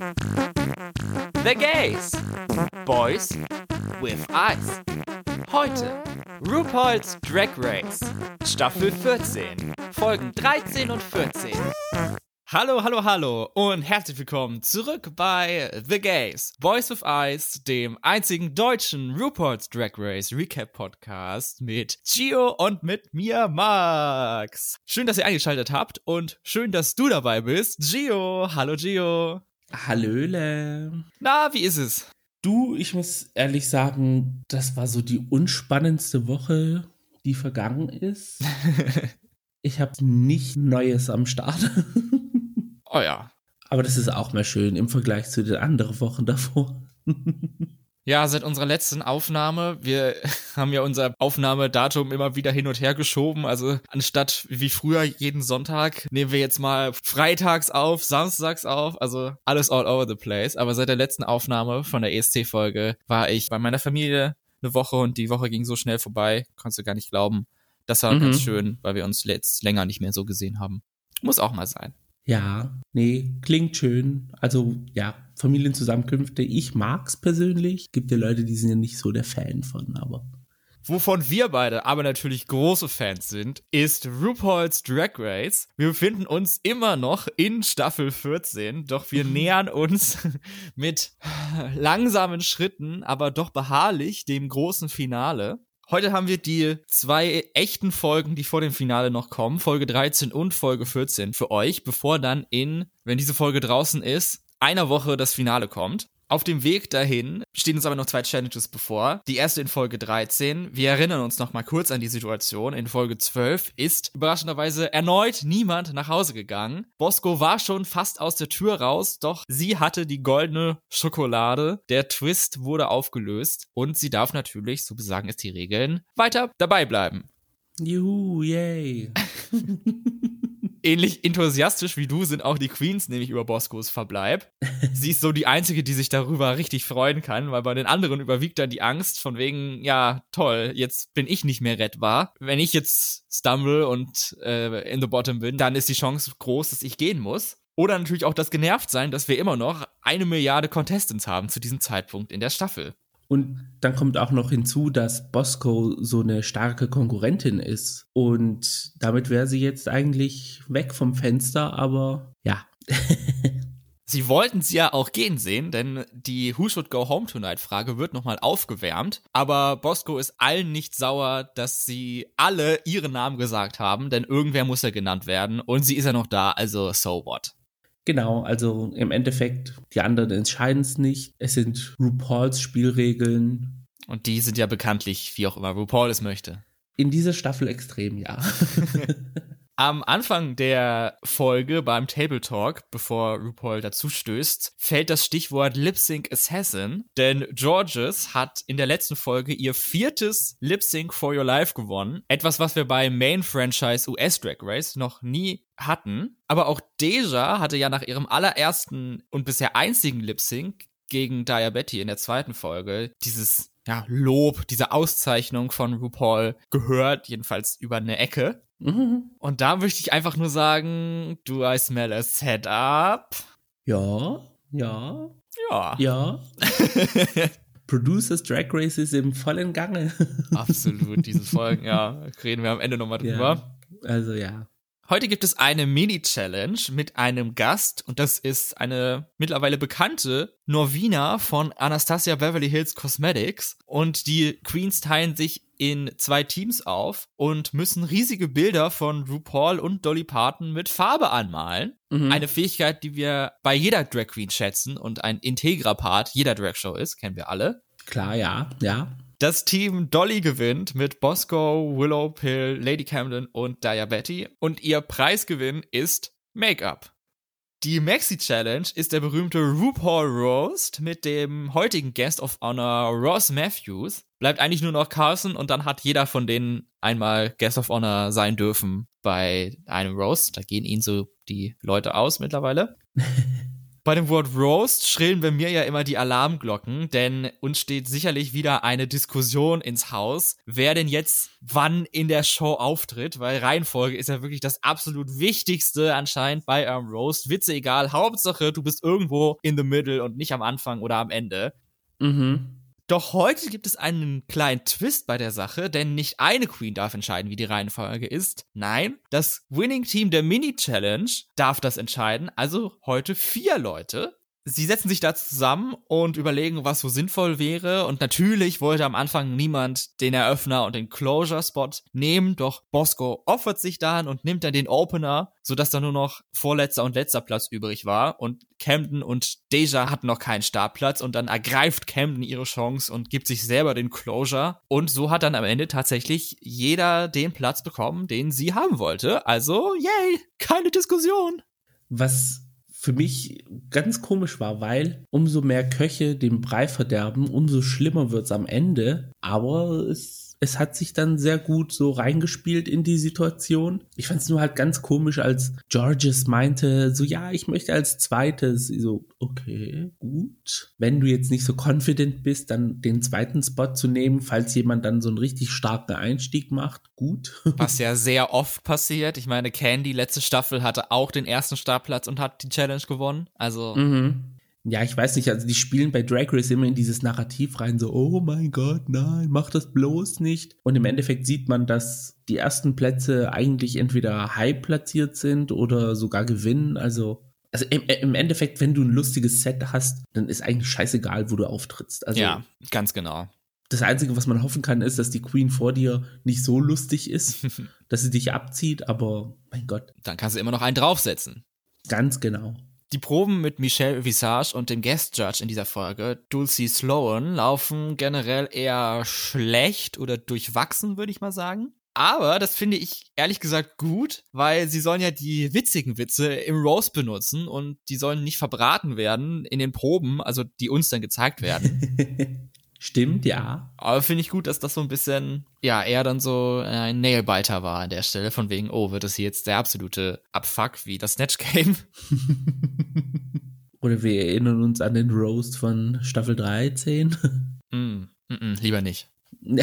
The Gays. Boys with Eyes. Heute RuPaul's Drag Race. Staffel 14. Folgen 13 und 14. Hallo, hallo, hallo und herzlich willkommen zurück bei The Gays, Boys with Eyes, dem einzigen deutschen RuPaul's Drag Race Recap Podcast mit Gio und mit mir, Max. Schön, dass ihr eingeschaltet habt und schön, dass du dabei bist. Gio, hallo Gio. Hallöle. Na, wie ist es? Du, ich muss ehrlich sagen, das war so die unspannendste Woche, die vergangen ist. ich habe nicht Neues am Start. oh ja. Aber das ist auch mal schön im Vergleich zu den anderen Wochen davor. Ja, seit unserer letzten Aufnahme, wir haben ja unser Aufnahmedatum immer wieder hin und her geschoben. Also anstatt wie früher jeden Sonntag nehmen wir jetzt mal freitags auf, samstags auf, also alles all over the place. Aber seit der letzten Aufnahme von der ESC-Folge war ich bei meiner Familie eine Woche und die Woche ging so schnell vorbei, kannst du gar nicht glauben. Das war mhm. ganz schön, weil wir uns jetzt länger nicht mehr so gesehen haben. Muss auch mal sein. Ja, nee, klingt schön. Also ja, Familienzusammenkünfte, ich mag's persönlich. Gibt ja Leute, die sind ja nicht so der Fan von, aber. Wovon wir beide aber natürlich große Fans sind, ist RuPaul's Drag Race. Wir befinden uns immer noch in Staffel 14, doch wir nähern uns mit langsamen Schritten, aber doch beharrlich dem großen Finale. Heute haben wir die zwei echten Folgen, die vor dem Finale noch kommen, Folge 13 und Folge 14 für euch, bevor dann in, wenn diese Folge draußen ist, einer Woche das Finale kommt. Auf dem Weg dahin stehen uns aber noch zwei Challenges bevor. Die erste in Folge 13. Wir erinnern uns noch mal kurz an die Situation. In Folge 12 ist überraschenderweise erneut niemand nach Hause gegangen. Bosco war schon fast aus der Tür raus, doch sie hatte die goldene Schokolade. Der Twist wurde aufgelöst und sie darf natürlich, so besagen es die Regeln, weiter dabei bleiben. Juhu, yay. ähnlich enthusiastisch wie du sind auch die Queens, nämlich über Boscos Verbleib. Sie ist so die Einzige, die sich darüber richtig freuen kann, weil bei den anderen überwiegt dann die Angst von wegen, ja, toll, jetzt bin ich nicht mehr rettbar. Wenn ich jetzt stumble und äh, in the bottom bin, dann ist die Chance groß, dass ich gehen muss. Oder natürlich auch das Genervtsein, dass wir immer noch eine Milliarde Contestants haben zu diesem Zeitpunkt in der Staffel. Und dann kommt auch noch hinzu, dass Bosco so eine starke Konkurrentin ist. Und damit wäre sie jetzt eigentlich weg vom Fenster, aber ja. Sie wollten sie ja auch gehen sehen, denn die Who Should Go Home Tonight Frage wird nochmal aufgewärmt. Aber Bosco ist allen nicht sauer, dass sie alle ihren Namen gesagt haben, denn irgendwer muss ja genannt werden und sie ist ja noch da, also so what. Genau, also im Endeffekt, die anderen entscheiden es nicht. Es sind RuPauls Spielregeln. Und die sind ja bekanntlich, wie auch immer RuPaul es möchte. In dieser Staffel extrem, ja. Am Anfang der Folge beim Table Talk, bevor RuPaul dazu stößt, fällt das Stichwort Lip Sync Assassin, denn Georges hat in der letzten Folge ihr viertes Lip Sync for Your Life gewonnen. Etwas, was wir bei Main Franchise US Drag Race noch nie hatten. Aber auch Deja hatte ja nach ihrem allerersten und bisher einzigen Lip Sync gegen Diabetes in der zweiten Folge dieses ja, Lob, diese Auszeichnung von RuPaul gehört, jedenfalls über eine Ecke. Mhm. Und da möchte ich einfach nur sagen, do I smell a setup? Ja, ja. Ja. Ja. Producers Drag Race ist im vollen Gange. Absolut, diese Folgen, ja. Reden wir am Ende nochmal drüber. Ja, also ja. Heute gibt es eine Mini-Challenge mit einem Gast und das ist eine mittlerweile bekannte Norwina von Anastasia Beverly Hills Cosmetics und die Queens teilen sich in zwei Teams auf und müssen riesige Bilder von RuPaul und Dolly Parton mit Farbe anmalen. Mhm. Eine Fähigkeit, die wir bei jeder Drag Queen schätzen und ein integrer Part jeder Drag Show ist, kennen wir alle. Klar, ja, ja. Das Team Dolly gewinnt mit Bosco, Willow Pill, Lady Camden und Diabetes und ihr Preisgewinn ist Make-up. Die Maxi Challenge ist der berühmte RuPaul Roast mit dem heutigen Guest of Honor Ross Matthews. Bleibt eigentlich nur noch Carson und dann hat jeder von denen einmal Guest of Honor sein dürfen bei einem Roast. Da gehen ihnen so die Leute aus mittlerweile. Bei dem Wort Roast schrillen bei mir ja immer die Alarmglocken, denn uns steht sicherlich wieder eine Diskussion ins Haus, wer denn jetzt wann in der Show auftritt, weil Reihenfolge ist ja wirklich das absolut Wichtigste anscheinend bei eurem Roast. Witze egal, Hauptsache du bist irgendwo in the middle und nicht am Anfang oder am Ende. Mhm. Doch heute gibt es einen kleinen Twist bei der Sache, denn nicht eine Queen darf entscheiden, wie die Reihenfolge ist. Nein, das Winning Team der Mini Challenge darf das entscheiden. Also heute vier Leute. Sie setzen sich da zusammen und überlegen, was so sinnvoll wäre. Und natürlich wollte am Anfang niemand den Eröffner und den Closure-Spot nehmen, doch Bosco opfert sich dann und nimmt dann den Opener, sodass da nur noch vorletzter und letzter Platz übrig war. Und Camden und Deja hatten noch keinen Startplatz und dann ergreift Camden ihre Chance und gibt sich selber den Closure. Und so hat dann am Ende tatsächlich jeder den Platz bekommen, den sie haben wollte. Also, yay, keine Diskussion. Was für mich ganz komisch war, weil umso mehr Köche den Brei verderben, umso schlimmer wird's am Ende. Aber es es hat sich dann sehr gut so reingespielt in die Situation. Ich fand es nur halt ganz komisch, als Georges meinte, so ja, ich möchte als zweites. So, okay, gut. Wenn du jetzt nicht so confident bist, dann den zweiten Spot zu nehmen, falls jemand dann so einen richtig starken Einstieg macht, gut. Was ja sehr oft passiert. Ich meine, Candy letzte Staffel hatte auch den ersten Startplatz und hat die Challenge gewonnen. Also. Mhm ja, ich weiß nicht, also die spielen bei Drag Race immer in dieses Narrativ rein, so, oh mein Gott, nein, mach das bloß nicht. Und im Endeffekt sieht man, dass die ersten Plätze eigentlich entweder high platziert sind oder sogar gewinnen. Also, also im, im Endeffekt, wenn du ein lustiges Set hast, dann ist eigentlich scheißegal, wo du auftrittst. Also, ja, ganz genau. Das Einzige, was man hoffen kann, ist, dass die Queen vor dir nicht so lustig ist, dass sie dich abzieht, aber mein Gott. Dann kannst du immer noch einen draufsetzen. Ganz genau. Die Proben mit Michelle Visage und dem Guest Judge in dieser Folge, Dulcie Sloan, laufen generell eher schlecht oder durchwachsen, würde ich mal sagen. Aber das finde ich ehrlich gesagt gut, weil sie sollen ja die witzigen Witze im Roast benutzen und die sollen nicht verbraten werden in den Proben, also die uns dann gezeigt werden. Stimmt, ja. Aber finde ich gut, dass das so ein bisschen, ja, eher dann so ein Nailbiter war an der Stelle, von wegen, oh, wird das hier jetzt der absolute Abfuck wie das Snatch Game? Oder wir erinnern uns an den Roast von Staffel 13. mm, mm, mm, lieber nicht.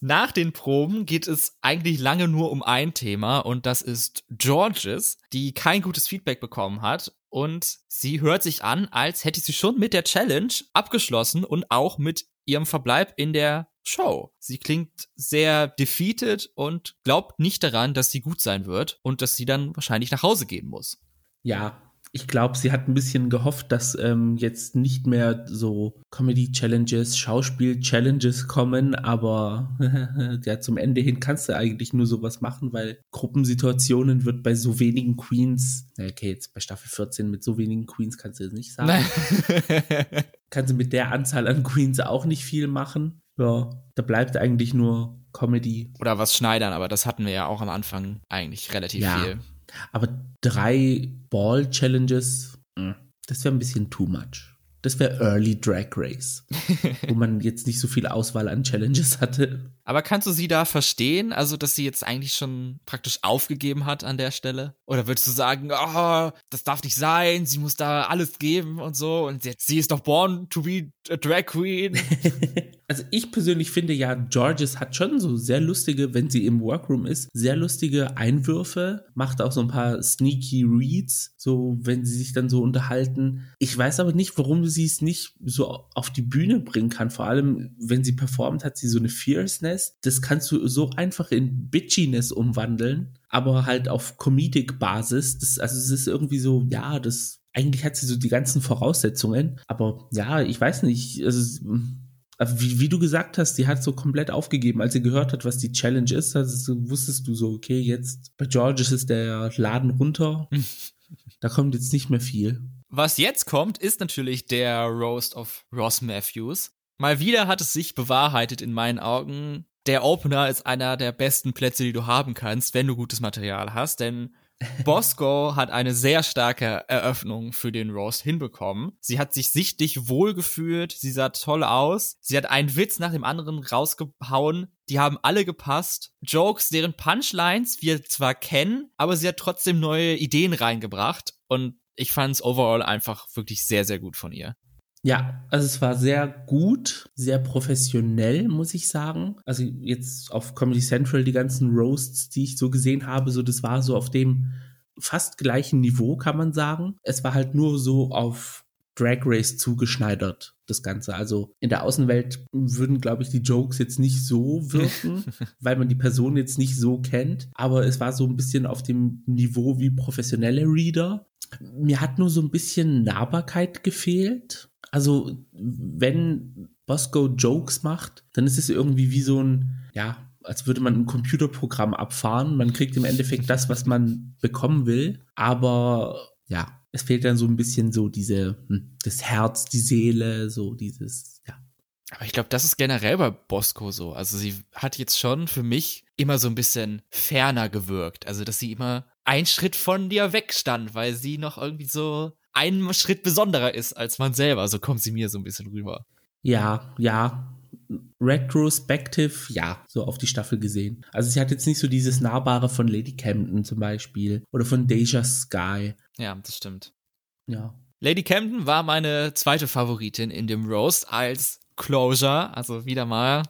Nach den Proben geht es eigentlich lange nur um ein Thema und das ist Georges, die kein gutes Feedback bekommen hat und sie hört sich an, als hätte sie schon mit der Challenge abgeschlossen und auch mit ihrem Verbleib in der Show. Sie klingt sehr defeated und glaubt nicht daran, dass sie gut sein wird und dass sie dann wahrscheinlich nach Hause gehen muss. Ja, ich glaube, sie hat ein bisschen gehofft, dass ähm, jetzt nicht mehr so Comedy-Challenges, Schauspiel-Challenges kommen, aber ja, zum Ende hin kannst du eigentlich nur sowas machen, weil Gruppensituationen wird bei so wenigen Queens, okay, jetzt bei Staffel 14 mit so wenigen Queens kannst du das nicht sagen. kannst du mit der Anzahl an Queens auch nicht viel machen. Ja, da bleibt eigentlich nur Comedy. Oder was schneidern, aber das hatten wir ja auch am Anfang eigentlich relativ ja. viel. Aber drei Ball-Challenges, hm, das wäre ein bisschen too much. Das wäre Early Drag Race, wo man jetzt nicht so viel Auswahl an Challenges hatte. Aber kannst du sie da verstehen? Also, dass sie jetzt eigentlich schon praktisch aufgegeben hat an der Stelle? Oder würdest du sagen, oh, das darf nicht sein, sie muss da alles geben und so und jetzt, sie ist doch born to be a Drag Queen? also, ich persönlich finde ja, Georges hat schon so sehr lustige, wenn sie im Workroom ist, sehr lustige Einwürfe, macht auch so ein paar sneaky Reads, so wenn sie sich dann so unterhalten. Ich weiß aber nicht, warum sie es nicht so auf die Bühne bringen kann. Vor allem, wenn sie performt, hat sie so eine Fierceness Bitchiness, das kannst du so einfach in Bitchiness umwandeln, aber halt auf Comedic-Basis. Das, also es ist irgendwie so, ja, das, eigentlich hat sie so die ganzen Voraussetzungen, aber ja, ich weiß nicht, also, wie, wie, du gesagt hast, die hat so komplett aufgegeben, als sie gehört hat, was die Challenge ist. Also wusstest du so, okay, jetzt bei Georges ist der Laden runter. da kommt jetzt nicht mehr viel. Was jetzt kommt, ist natürlich der Roast of Ross Matthews. Mal wieder hat es sich bewahrheitet in meinen Augen. Der Opener ist einer der besten Plätze, die du haben kannst, wenn du gutes Material hast, denn Bosco hat eine sehr starke Eröffnung für den Roast hinbekommen. Sie hat sich sichtlich wohlgefühlt, sie sah toll aus, sie hat einen Witz nach dem anderen rausgehauen, die haben alle gepasst. Jokes, deren Punchlines wir zwar kennen, aber sie hat trotzdem neue Ideen reingebracht und ich fand es overall einfach wirklich sehr, sehr gut von ihr. Ja, also es war sehr gut, sehr professionell, muss ich sagen. Also jetzt auf Comedy Central die ganzen Roasts, die ich so gesehen habe, so das war so auf dem fast gleichen Niveau, kann man sagen. Es war halt nur so auf Drag Race zugeschneidert, das Ganze. Also in der Außenwelt würden, glaube ich, die Jokes jetzt nicht so wirken, weil man die Person jetzt nicht so kennt. Aber es war so ein bisschen auf dem Niveau wie professionelle Reader. Mir hat nur so ein bisschen Nahbarkeit gefehlt. Also, wenn Bosco Jokes macht, dann ist es irgendwie wie so ein, ja, als würde man ein Computerprogramm abfahren. Man kriegt im Endeffekt das, was man bekommen will. Aber ja, es fehlt dann so ein bisschen so diese, hm, das Herz, die Seele, so dieses, ja. Aber ich glaube, das ist generell bei Bosco so. Also sie hat jetzt schon für mich immer so ein bisschen ferner gewirkt. Also, dass sie immer einen Schritt von dir wegstand, weil sie noch irgendwie so einen Schritt besonderer ist als man selber. So kommt sie mir so ein bisschen rüber. Ja, ja. Retrospective, ja, so auf die Staffel gesehen. Also sie hat jetzt nicht so dieses Nahbare von Lady Camden zum Beispiel oder von Deja Sky. Ja, das stimmt. Ja. Lady Camden war meine zweite Favoritin in dem Roast als Closure. Also wieder mal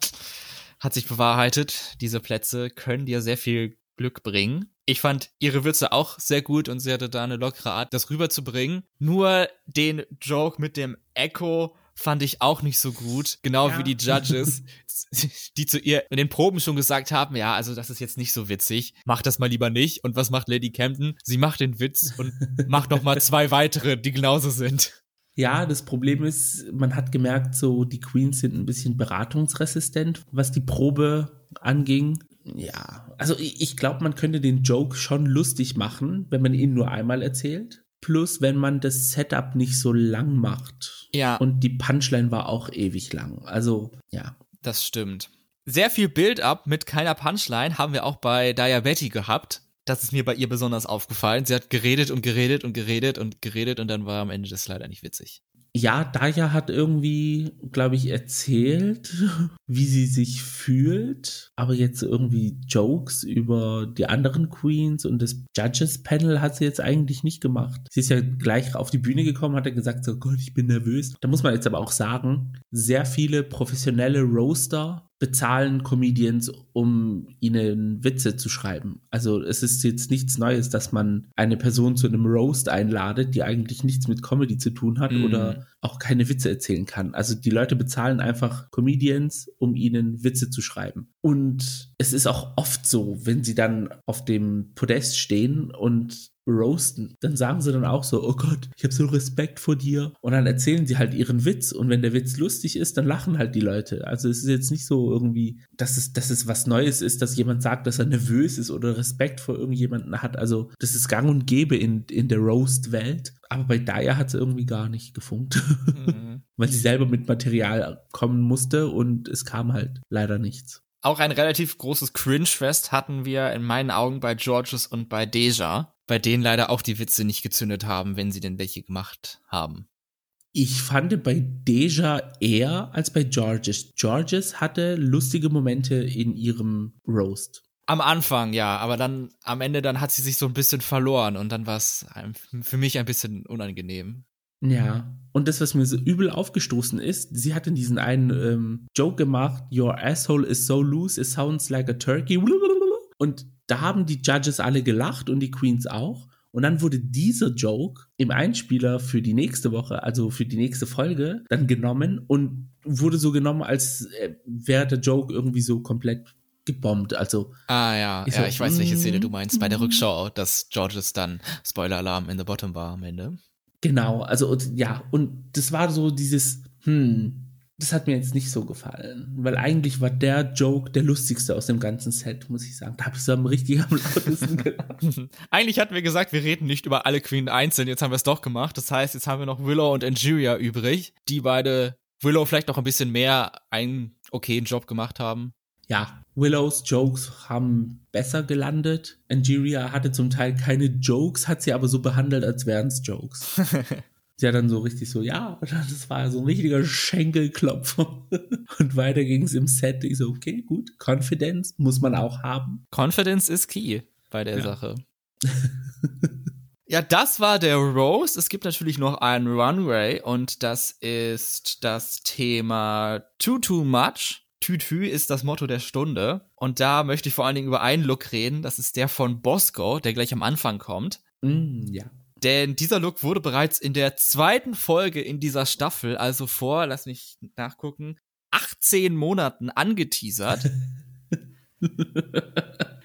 hat sich bewahrheitet, diese Plätze können dir sehr viel Glück bringen. Ich fand ihre Witze auch sehr gut und sie hatte da eine lockere Art, das rüberzubringen. Nur den Joke mit dem Echo fand ich auch nicht so gut. Genau ja. wie die Judges, die zu ihr in den Proben schon gesagt haben, ja, also das ist jetzt nicht so witzig. Mach das mal lieber nicht. Und was macht Lady Camden? Sie macht den Witz und macht noch mal zwei weitere, die genauso sind. Ja, das Problem ist, man hat gemerkt, so die Queens sind ein bisschen beratungsresistent, was die Probe anging. Ja, also ich, glaube, man könnte den Joke schon lustig machen, wenn man ihn nur einmal erzählt. Plus, wenn man das Setup nicht so lang macht. Ja. Und die Punchline war auch ewig lang. Also, ja. Das stimmt. Sehr viel Build-up mit keiner Punchline haben wir auch bei Diabetes gehabt. Das ist mir bei ihr besonders aufgefallen. Sie hat geredet und geredet und geredet und geredet und dann war am Ende das leider nicht witzig ja, Daya hat irgendwie, glaube ich, erzählt, wie sie sich fühlt, aber jetzt irgendwie Jokes über die anderen Queens und das Judges-Panel hat sie jetzt eigentlich nicht gemacht. Sie ist ja gleich auf die Bühne gekommen, hat er gesagt, so Gott, ich bin nervös. Da muss man jetzt aber auch sagen, sehr viele professionelle Roaster bezahlen Comedians, um ihnen Witze zu schreiben. Also es ist jetzt nichts Neues, dass man eine Person zu einem Roast einladet, die eigentlich nichts mit Comedy zu tun hat mm. oder auch keine Witze erzählen kann. Also die Leute bezahlen einfach Comedians, um ihnen Witze zu schreiben. Und es ist auch oft so, wenn sie dann auf dem Podest stehen und roasten, dann sagen sie dann auch so, oh Gott, ich habe so Respekt vor dir. Und dann erzählen sie halt ihren Witz. Und wenn der Witz lustig ist, dann lachen halt die Leute. Also es ist jetzt nicht so irgendwie, dass es, dass es was Neues ist, dass jemand sagt, dass er nervös ist oder Respekt vor irgendjemanden hat. Also das ist gang und gäbe in, in der Roast-Welt. Aber bei Daya hat es irgendwie gar nicht gefunkt. Mhm. Weil sie selber mit Material kommen musste und es kam halt leider nichts. Auch ein relativ großes Cringe-Fest hatten wir in meinen Augen bei Georges und bei Deja bei denen leider auch die Witze nicht gezündet haben, wenn sie denn welche gemacht haben. Ich fand bei Deja eher als bei Georges. Georges hatte lustige Momente in ihrem Roast. Am Anfang, ja, aber dann am Ende dann hat sie sich so ein bisschen verloren und dann war es für mich ein bisschen unangenehm. Ja, und das, was mir so übel aufgestoßen ist, sie hat in diesen einen ähm, Joke gemacht, Your asshole is so loose, it sounds like a turkey. Und da haben die Judges alle gelacht und die Queens auch. Und dann wurde dieser Joke im Einspieler für die nächste Woche, also für die nächste Folge, dann genommen und wurde so genommen, als äh, wäre der Joke irgendwie so komplett gebombt. Also. Ah ja, ich, ja, so, ich weiß, welche Szene du meinst. Bei der Rückschau, dass Georges dann Spoiler-Alarm in the Bottom war am Ende. Genau, also und, ja, und das war so dieses, hm, das hat mir jetzt nicht so gefallen, weil eigentlich war der Joke der lustigste aus dem ganzen Set, muss ich sagen. Da habe ich so am richtig am lautesten gelacht. eigentlich hatten wir gesagt, wir reden nicht über alle Queen einzeln, jetzt haben wir es doch gemacht. Das heißt, jetzt haben wir noch Willow und Angeria übrig, die beide Willow vielleicht noch ein bisschen mehr einen okayen Job gemacht haben. Ja, Willows Jokes haben besser gelandet. Angeria hatte zum Teil keine Jokes, hat sie aber so behandelt, als wären es Jokes. Sie hat dann so richtig so, ja, das war so ein richtiger Schenkelklopfer. Und weiter ging es im Set. Ich so, okay, gut, Confidence muss man auch haben. Confidence ist key bei der ja. Sache. Ja, das war der Rose. Es gibt natürlich noch einen Runway und das ist das Thema Too Too Much. Tütü ist das Motto der Stunde. Und da möchte ich vor allen Dingen über einen Look reden. Das ist der von Bosco, der gleich am Anfang kommt. Mm, ja. Denn dieser Look wurde bereits in der zweiten Folge in dieser Staffel, also vor, lass mich nachgucken, 18 Monaten angeteasert.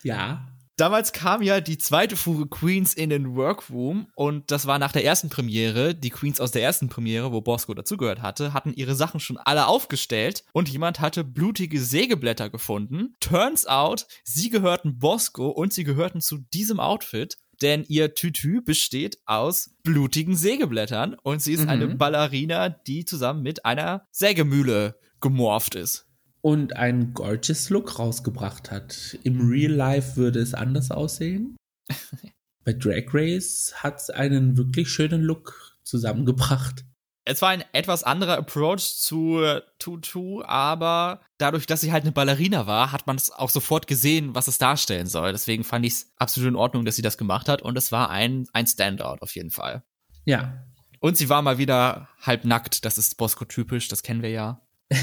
ja. Damals kam ja die zweite Fuhre Queens in den Workroom und das war nach der ersten Premiere. Die Queens aus der ersten Premiere, wo Bosco dazugehört hatte, hatten ihre Sachen schon alle aufgestellt und jemand hatte blutige Sägeblätter gefunden. Turns out, sie gehörten Bosco und sie gehörten zu diesem Outfit denn ihr Tütü besteht aus blutigen Sägeblättern und sie ist mhm. eine Ballerina, die zusammen mit einer Sägemühle gemorpht ist und einen gorgeous Look rausgebracht hat. Im Real Life würde es anders aussehen. Bei Drag Race hat es einen wirklich schönen Look zusammengebracht. Es war ein etwas anderer Approach zu Tutu, aber dadurch, dass sie halt eine Ballerina war, hat man es auch sofort gesehen, was es darstellen soll. Deswegen fand ich es absolut in Ordnung, dass sie das gemacht hat und es war ein, ein Standout auf jeden Fall. Ja. Und sie war mal wieder halb nackt, das ist Bosco-typisch, das kennen wir ja.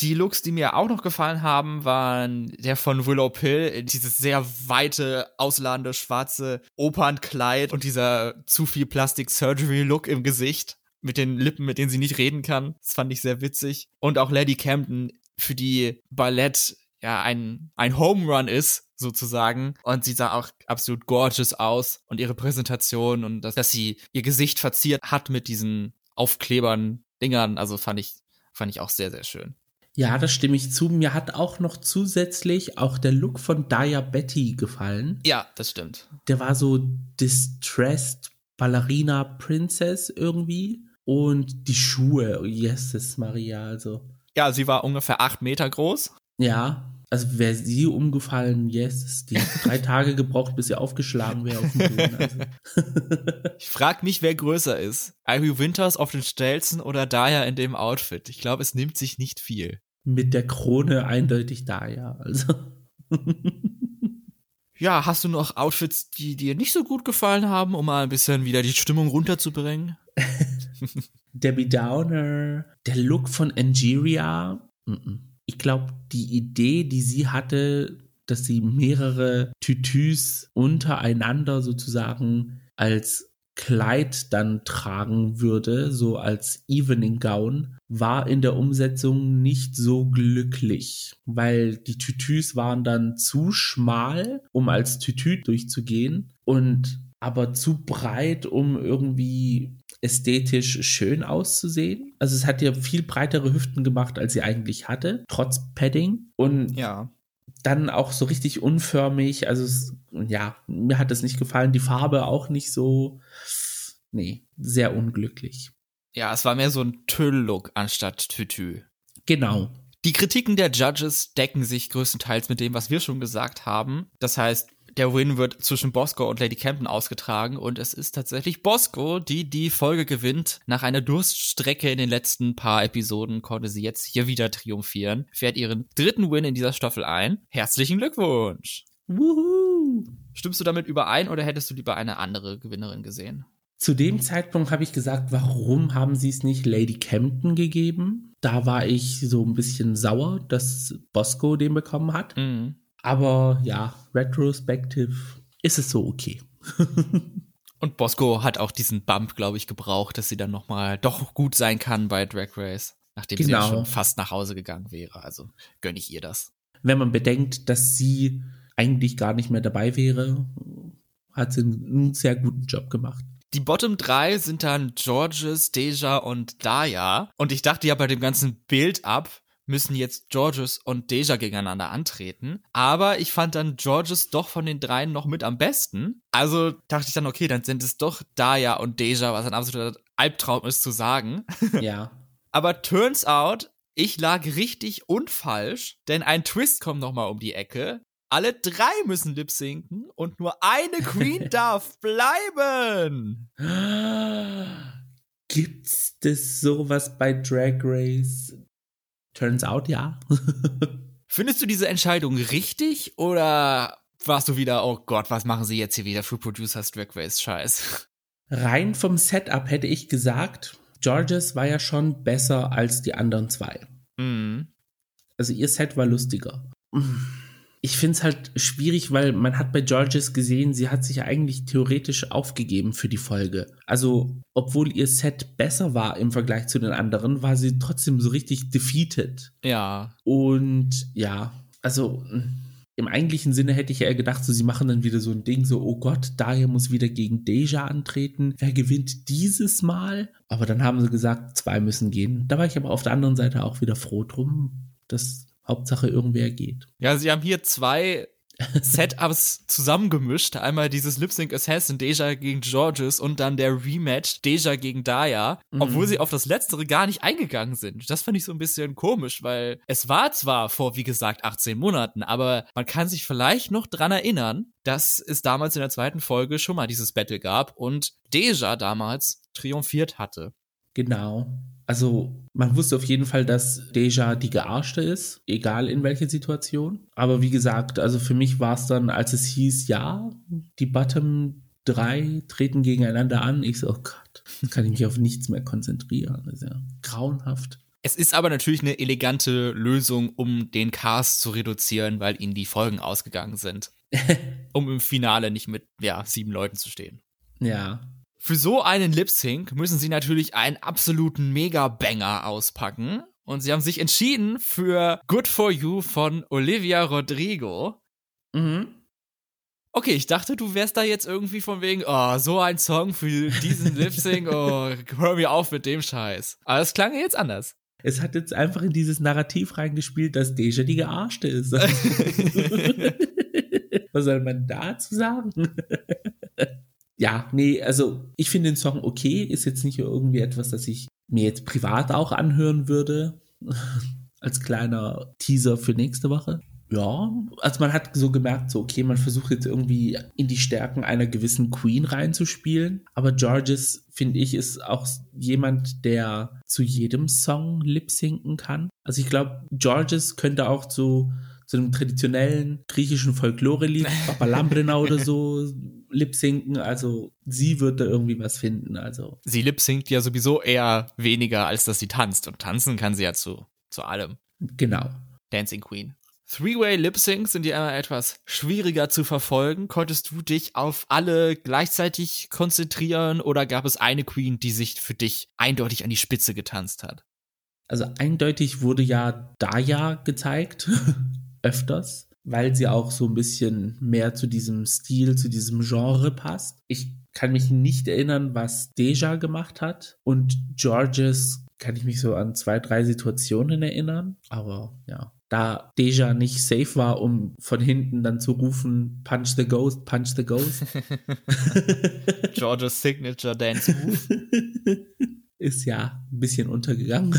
Die Looks, die mir auch noch gefallen haben, waren der von Willow Pill, dieses sehr weite, ausladende, schwarze Opernkleid und dieser zu viel Plastic Surgery Look im Gesicht mit den Lippen, mit denen sie nicht reden kann. Das fand ich sehr witzig. Und auch Lady Camden, für die Ballett ja ein, ein Home Run ist, sozusagen. Und sie sah auch absolut gorgeous aus und ihre Präsentation und das, dass sie ihr Gesicht verziert hat mit diesen Aufklebern, Dingern, also fand ich, fand ich auch sehr, sehr schön. Ja, das stimme ich zu. Mir hat auch noch zusätzlich auch der Look von Daya Betty gefallen. Ja, das stimmt. Der war so distressed Ballerina Princess irgendwie. Und die Schuhe, Jesus Maria, also. Ja, sie war ungefähr acht Meter groß. Ja, also wäre sie umgefallen, yes, die hat drei Tage gebraucht, bis sie aufgeschlagen wäre auf dem Boden. Also. ich frage mich, wer größer ist. Ivy Winters auf den Stelzen oder Daya in dem Outfit. Ich glaube, es nimmt sich nicht viel mit der Krone eindeutig da, ja. Also. ja, hast du noch Outfits, die dir nicht so gut gefallen haben, um mal ein bisschen wieder die Stimmung runterzubringen? Debbie Downer, der Look von Angeria. Ich glaube, die Idee, die sie hatte, dass sie mehrere Tütüs untereinander sozusagen als Kleid dann tragen würde, so als Evening Gown, war in der Umsetzung nicht so glücklich, weil die Tütüs waren dann zu schmal, um als Tütü durchzugehen und aber zu breit, um irgendwie ästhetisch schön auszusehen. Also es hat ja viel breitere Hüften gemacht, als sie eigentlich hatte, trotz Padding. Und ja dann auch so richtig unförmig. Also es, ja, mir hat es nicht gefallen. Die Farbe auch nicht so. Nee, sehr unglücklich. Ja, es war mehr so ein Tüll-Look anstatt Tütü. Genau. Die Kritiken der Judges decken sich größtenteils mit dem, was wir schon gesagt haben. Das heißt, der Win wird zwischen Bosco und Lady Camden ausgetragen und es ist tatsächlich Bosco, die die Folge gewinnt. Nach einer Durststrecke in den letzten paar Episoden konnte sie jetzt hier wieder triumphieren, fährt ihren dritten Win in dieser Staffel ein. Herzlichen Glückwunsch! Woohoo! Stimmst du damit überein oder hättest du lieber eine andere Gewinnerin gesehen? Zu dem Zeitpunkt habe ich gesagt, warum haben sie es nicht Lady Camden gegeben? Da war ich so ein bisschen sauer, dass Bosco den bekommen hat. Mhm. Aber ja, retrospective ist es so okay. Und Bosco hat auch diesen Bump, glaube ich, gebraucht, dass sie dann nochmal doch gut sein kann bei Drag Race, nachdem genau. sie ja genau. schon fast nach Hause gegangen wäre. Also gönne ich ihr das. Wenn man bedenkt, dass sie eigentlich gar nicht mehr dabei wäre, hat sie einen sehr guten Job gemacht. Die Bottom 3 sind dann Georges, Deja und Daya. Und ich dachte ja bei dem ganzen Build-up, müssen jetzt Georges und Deja gegeneinander antreten. Aber ich fand dann Georges doch von den dreien noch mit am besten. Also dachte ich dann, okay, dann sind es doch Daya und Deja, was ein absoluter Albtraum ist zu sagen. Ja. Aber turns out, ich lag richtig und falsch, denn ein Twist kommt nochmal um die Ecke. Alle drei müssen lip sinken und nur eine Queen darf bleiben. Gibt's das sowas bei Drag Race? Turns out ja. Findest du diese Entscheidung richtig oder warst du wieder, oh Gott, was machen sie jetzt hier wieder für Producers Drag Race Scheiß? Rein vom Setup hätte ich gesagt, Georges war ja schon besser als die anderen zwei. Mhm. Also ihr Set war lustiger. Ich finde es halt schwierig, weil man hat bei Georges gesehen, sie hat sich eigentlich theoretisch aufgegeben für die Folge. Also, obwohl ihr Set besser war im Vergleich zu den anderen, war sie trotzdem so richtig defeated. Ja. Und ja, also im eigentlichen Sinne hätte ich eher gedacht, so sie machen dann wieder so ein Ding, so, oh Gott, Daya muss wieder gegen Deja antreten. Wer gewinnt dieses Mal? Aber dann haben sie gesagt, zwei müssen gehen. Da war ich aber auf der anderen Seite auch wieder froh drum, dass Hauptsache irgendwer geht. Ja, sie haben hier zwei Setups zusammengemischt. Einmal dieses Lip Sync Assassin Deja gegen Georges und dann der Rematch Deja gegen Daya, mhm. obwohl sie auf das letztere gar nicht eingegangen sind. Das fand ich so ein bisschen komisch, weil es war zwar vor, wie gesagt, 18 Monaten, aber man kann sich vielleicht noch dran erinnern, dass es damals in der zweiten Folge schon mal dieses Battle gab und Deja damals triumphiert hatte. Genau. Also man wusste auf jeden Fall, dass Deja die Gearschte ist, egal in welcher Situation. Aber wie gesagt, also für mich war es dann, als es hieß, ja, die Bottom drei treten gegeneinander an. Ich so, oh Gott, kann ich mich auf nichts mehr konzentrieren. Das ist ja grauenhaft. Es ist aber natürlich eine elegante Lösung, um den Cast zu reduzieren, weil ihnen die Folgen ausgegangen sind. um im Finale nicht mit ja, sieben Leuten zu stehen. Ja, für so einen Lip Sync müssen sie natürlich einen absoluten Mega-Banger auspacken. Und sie haben sich entschieden für Good for You von Olivia Rodrigo. Mhm. Okay, ich dachte, du wärst da jetzt irgendwie von wegen, oh, so ein Song für diesen Lip Sync, oh, hör mir auf mit dem Scheiß. Aber es klang jetzt anders. Es hat jetzt einfach in dieses Narrativ reingespielt, dass Deja die Gearschte ist. Was soll man dazu sagen? Ja, nee, also ich finde den Song okay, ist jetzt nicht irgendwie etwas, das ich mir jetzt privat auch anhören würde, als kleiner Teaser für nächste Woche. Ja, also man hat so gemerkt, so okay, man versucht jetzt irgendwie in die Stärken einer gewissen Queen reinzuspielen, aber Georges, finde ich, ist auch jemand, der zu jedem Song lip-sinken kann. Also ich glaube, Georges könnte auch zu zu einem traditionellen griechischen Folklore-Lied, Papalambrina oder so, lip-sinken. Also sie wird da irgendwie was finden. Also. Sie lip-sinkt ja sowieso eher weniger, als dass sie tanzt. Und tanzen kann sie ja zu, zu allem. Genau. Dancing Queen. Three-Way Lip-Syncs sind ja immer etwas schwieriger zu verfolgen. Konntest du dich auf alle gleichzeitig konzentrieren oder gab es eine Queen, die sich für dich eindeutig an die Spitze getanzt hat? Also eindeutig wurde ja Daya gezeigt. öfters, weil sie auch so ein bisschen mehr zu diesem Stil, zu diesem Genre passt. Ich kann mich nicht erinnern, was Deja gemacht hat und Georges kann ich mich so an zwei, drei Situationen erinnern, aber ja. Da Deja nicht safe war, um von hinten dann zu rufen, Punch the Ghost, Punch the Ghost. Georges Signature Dance Move. Ist ja ein bisschen untergegangen.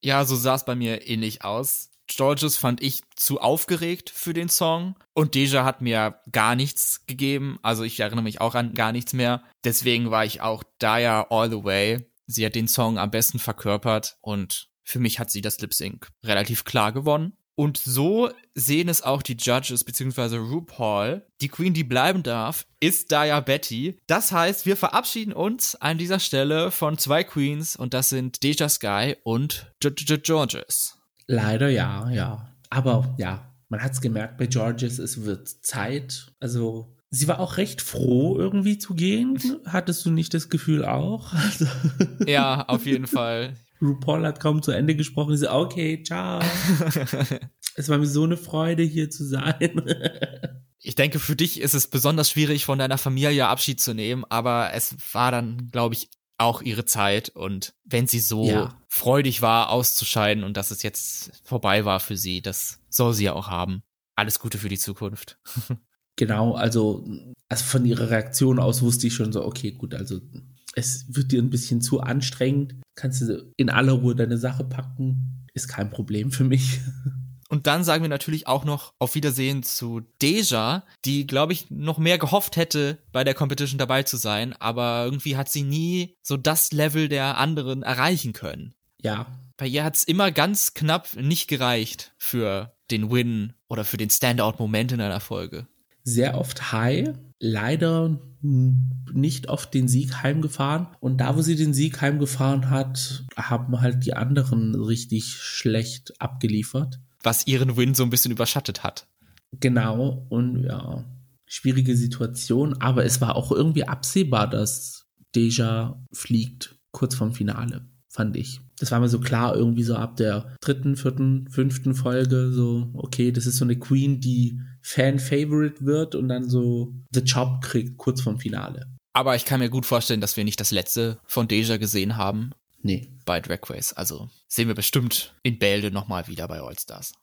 Ja, so sah es bei mir ähnlich aus. Georges fand ich zu aufgeregt für den Song und Deja hat mir gar nichts gegeben. Also ich erinnere mich auch an gar nichts mehr. Deswegen war ich auch da ja all the way. Sie hat den Song am besten verkörpert und für mich hat sie das Lip Sync relativ klar gewonnen. Und so sehen es auch die Judges bzw. RuPaul. Die Queen, die bleiben darf, ist Daya Betty. Das heißt, wir verabschieden uns an dieser Stelle von zwei Queens und das sind Deja Sky und Georges. Leider ja, ja. Aber ja, man hat es gemerkt bei Georges, es wird Zeit. Also sie war auch recht froh, irgendwie zu gehen. Hattest du nicht das Gefühl auch? Also ja, auf jeden Fall. RuPaul hat kaum zu Ende gesprochen. Sie okay, ciao. es war mir so eine Freude, hier zu sein. ich denke, für dich ist es besonders schwierig, von deiner Familie Abschied zu nehmen, aber es war dann, glaube ich, auch ihre Zeit und wenn sie so ja. freudig war, auszuscheiden und dass es jetzt vorbei war für sie, das soll sie ja auch haben. Alles Gute für die Zukunft. genau, also, also von ihrer Reaktion aus wusste ich schon so, okay, gut, also es wird dir ein bisschen zu anstrengend. Kannst du in aller Ruhe deine Sache packen, ist kein Problem für mich. Und dann sagen wir natürlich auch noch auf Wiedersehen zu Deja, die, glaube ich, noch mehr gehofft hätte, bei der Competition dabei zu sein, aber irgendwie hat sie nie so das Level der anderen erreichen können. Ja. Bei ihr hat es immer ganz knapp nicht gereicht für den Win oder für den Standout-Moment in einer Folge. sehr oft high, leider nicht oft den Sieg heimgefahren. Und da, wo sie den Sieg heimgefahren hat, haben halt die anderen richtig schlecht abgeliefert. Was ihren Win so ein bisschen überschattet hat. Genau, und ja, schwierige Situation, aber es war auch irgendwie absehbar, dass Deja fliegt kurz vorm Finale, fand ich. Das war mir so klar, irgendwie so ab der dritten, vierten, fünften Folge, so, okay, das ist so eine Queen, die Fan-Favorite wird und dann so The Job kriegt kurz vorm Finale. Aber ich kann mir gut vorstellen, dass wir nicht das letzte von Deja gesehen haben. Nee. Bei Drag Race. Also sehen wir bestimmt in Bälde nochmal wieder bei All-Stars.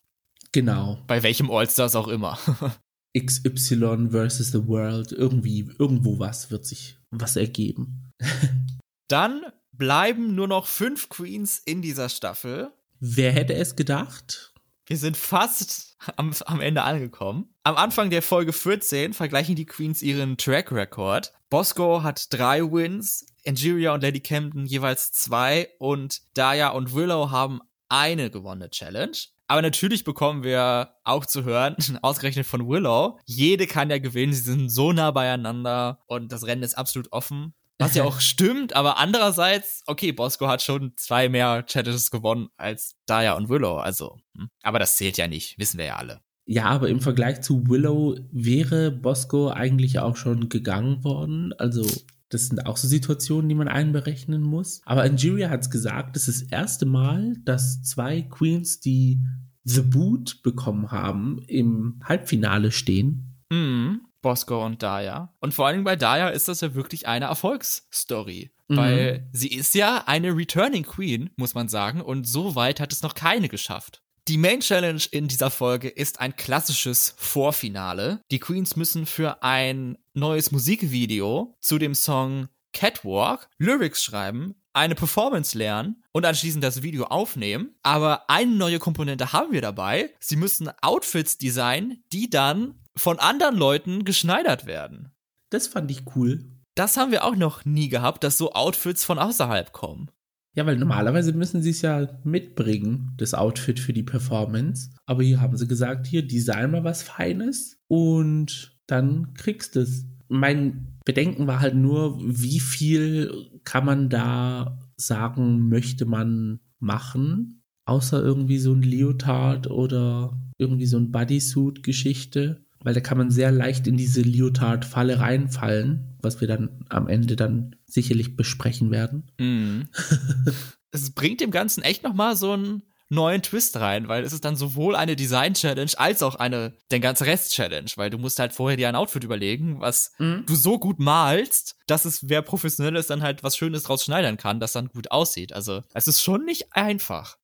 Genau. Bei welchem All-Stars auch immer. XY versus the World. Irgendwie, irgendwo was wird sich was ergeben. Dann bleiben nur noch fünf Queens in dieser Staffel. Wer hätte es gedacht? Wir sind fast am, am Ende angekommen. Am Anfang der Folge 14 vergleichen die Queens ihren Track Record. Bosco hat drei Wins, Angeria und Lady Camden jeweils zwei und Daya und Willow haben eine gewonnene Challenge. Aber natürlich bekommen wir auch zu hören, ausgerechnet von Willow, jede kann ja gewinnen, sie sind so nah beieinander und das Rennen ist absolut offen. Was ja auch stimmt, aber andererseits, okay, Bosco hat schon zwei mehr Challenges gewonnen als Daya und Willow, also. Hm. Aber das zählt ja nicht, wissen wir ja alle. Ja, aber im Vergleich zu Willow wäre Bosco eigentlich auch schon gegangen worden. Also, das sind auch so Situationen, die man einberechnen muss. Aber Angeria hat es gesagt, das ist das erste Mal, dass zwei Queens, die The Boot bekommen haben, im Halbfinale stehen. Mhm. Bosco und Daya. Und vor allem bei Daya ist das ja wirklich eine Erfolgsstory. Mhm. Weil sie ist ja eine Returning Queen, muss man sagen, und so weit hat es noch keine geschafft. Die Main Challenge in dieser Folge ist ein klassisches Vorfinale. Die Queens müssen für ein neues Musikvideo zu dem Song Catwalk Lyrics schreiben, eine Performance lernen und anschließend das Video aufnehmen. Aber eine neue Komponente haben wir dabei. Sie müssen Outfits designen, die dann von anderen Leuten geschneidert werden. Das fand ich cool. Das haben wir auch noch nie gehabt, dass so Outfits von außerhalb kommen. Ja, weil normalerweise müssen sie es ja mitbringen, das Outfit für die Performance. Aber hier haben sie gesagt, hier design mal was Feines und dann kriegst du es. Mein Bedenken war halt nur, wie viel kann man da sagen, möchte man machen, außer irgendwie so ein Leotard oder irgendwie so ein Bodysuit-Geschichte weil da kann man sehr leicht in diese Leotard-Falle reinfallen, was wir dann am Ende dann sicherlich besprechen werden. Mm. es bringt dem Ganzen echt nochmal so einen neuen Twist rein, weil es ist dann sowohl eine Design-Challenge als auch eine, den ganze Rest-Challenge, weil du musst halt vorher dir ein Outfit überlegen, was mhm. du so gut malst, dass es, wer professionell ist, dann halt was Schönes draus schneidern kann, das dann gut aussieht. Also, es ist schon nicht einfach.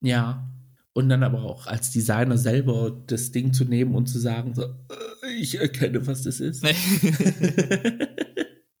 Ja, und dann aber auch als Designer selber das Ding zu nehmen und zu sagen, so, äh, ich erkenne, was das ist.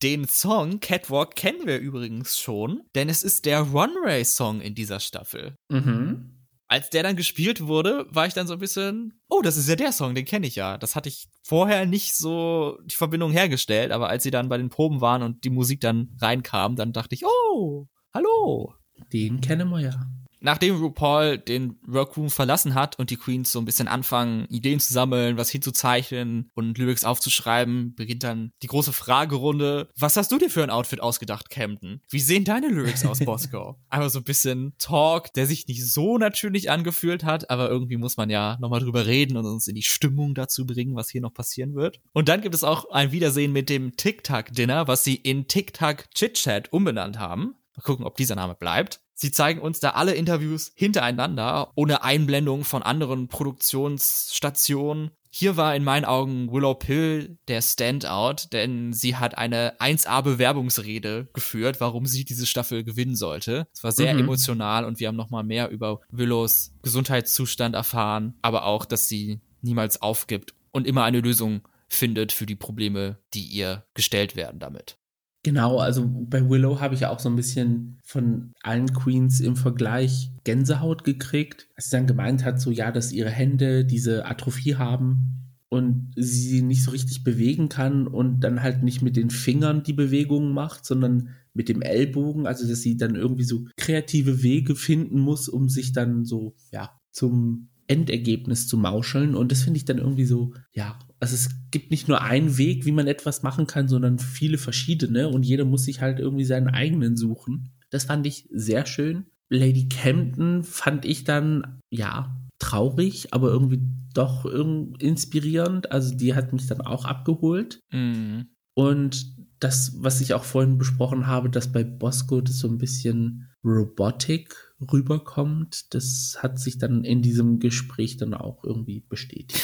Den Song Catwalk kennen wir übrigens schon, denn es ist der Runway-Song in dieser Staffel. Mhm. Als der dann gespielt wurde, war ich dann so ein bisschen, oh, das ist ja der Song, den kenne ich ja. Das hatte ich vorher nicht so die Verbindung hergestellt, aber als sie dann bei den Proben waren und die Musik dann reinkam, dann dachte ich, oh, hallo. Den kennen wir ja. Nachdem RuPaul den Workroom verlassen hat und die Queens so ein bisschen anfangen, Ideen zu sammeln, was hinzuzeichnen und Lyrics aufzuschreiben, beginnt dann die große Fragerunde. Was hast du dir für ein Outfit ausgedacht, Camden? Wie sehen deine Lyrics aus, Bosco? Einfach so ein bisschen Talk, der sich nicht so natürlich angefühlt hat, aber irgendwie muss man ja nochmal drüber reden und uns in die Stimmung dazu bringen, was hier noch passieren wird. Und dann gibt es auch ein Wiedersehen mit dem Tic-Tac-Dinner, was sie in Tic-Tac-Chit-Chat umbenannt haben. Mal gucken, ob dieser Name bleibt. Sie zeigen uns da alle Interviews hintereinander, ohne Einblendung von anderen Produktionsstationen. Hier war in meinen Augen Willow Pill der Standout, denn sie hat eine 1A-Bewerbungsrede geführt, warum sie diese Staffel gewinnen sollte. Es war sehr mhm. emotional und wir haben nochmal mehr über Willows Gesundheitszustand erfahren, aber auch, dass sie niemals aufgibt und immer eine Lösung findet für die Probleme, die ihr gestellt werden damit. Genau, also bei Willow habe ich auch so ein bisschen von allen Queens im Vergleich Gänsehaut gekriegt, als sie dann gemeint hat, so ja, dass ihre Hände diese Atrophie haben und sie nicht so richtig bewegen kann und dann halt nicht mit den Fingern die Bewegungen macht, sondern mit dem Ellbogen, also dass sie dann irgendwie so kreative Wege finden muss, um sich dann so, ja, zum Endergebnis zu mauscheln. Und das finde ich dann irgendwie so, ja, Also es gibt nicht nur einen Weg, wie man etwas machen kann, sondern viele verschiedene und jeder muss sich halt irgendwie seinen eigenen suchen. Das fand ich sehr schön. Lady Camden fand ich dann, ja, traurig, aber irgendwie doch inspirierend. Also die hat mich dann auch abgeholt. Mhm. Und das, was ich auch vorhin besprochen habe, dass bei Bosco das so ein bisschen Robotik rüberkommt, das hat sich dann in diesem Gespräch dann auch irgendwie bestätigt.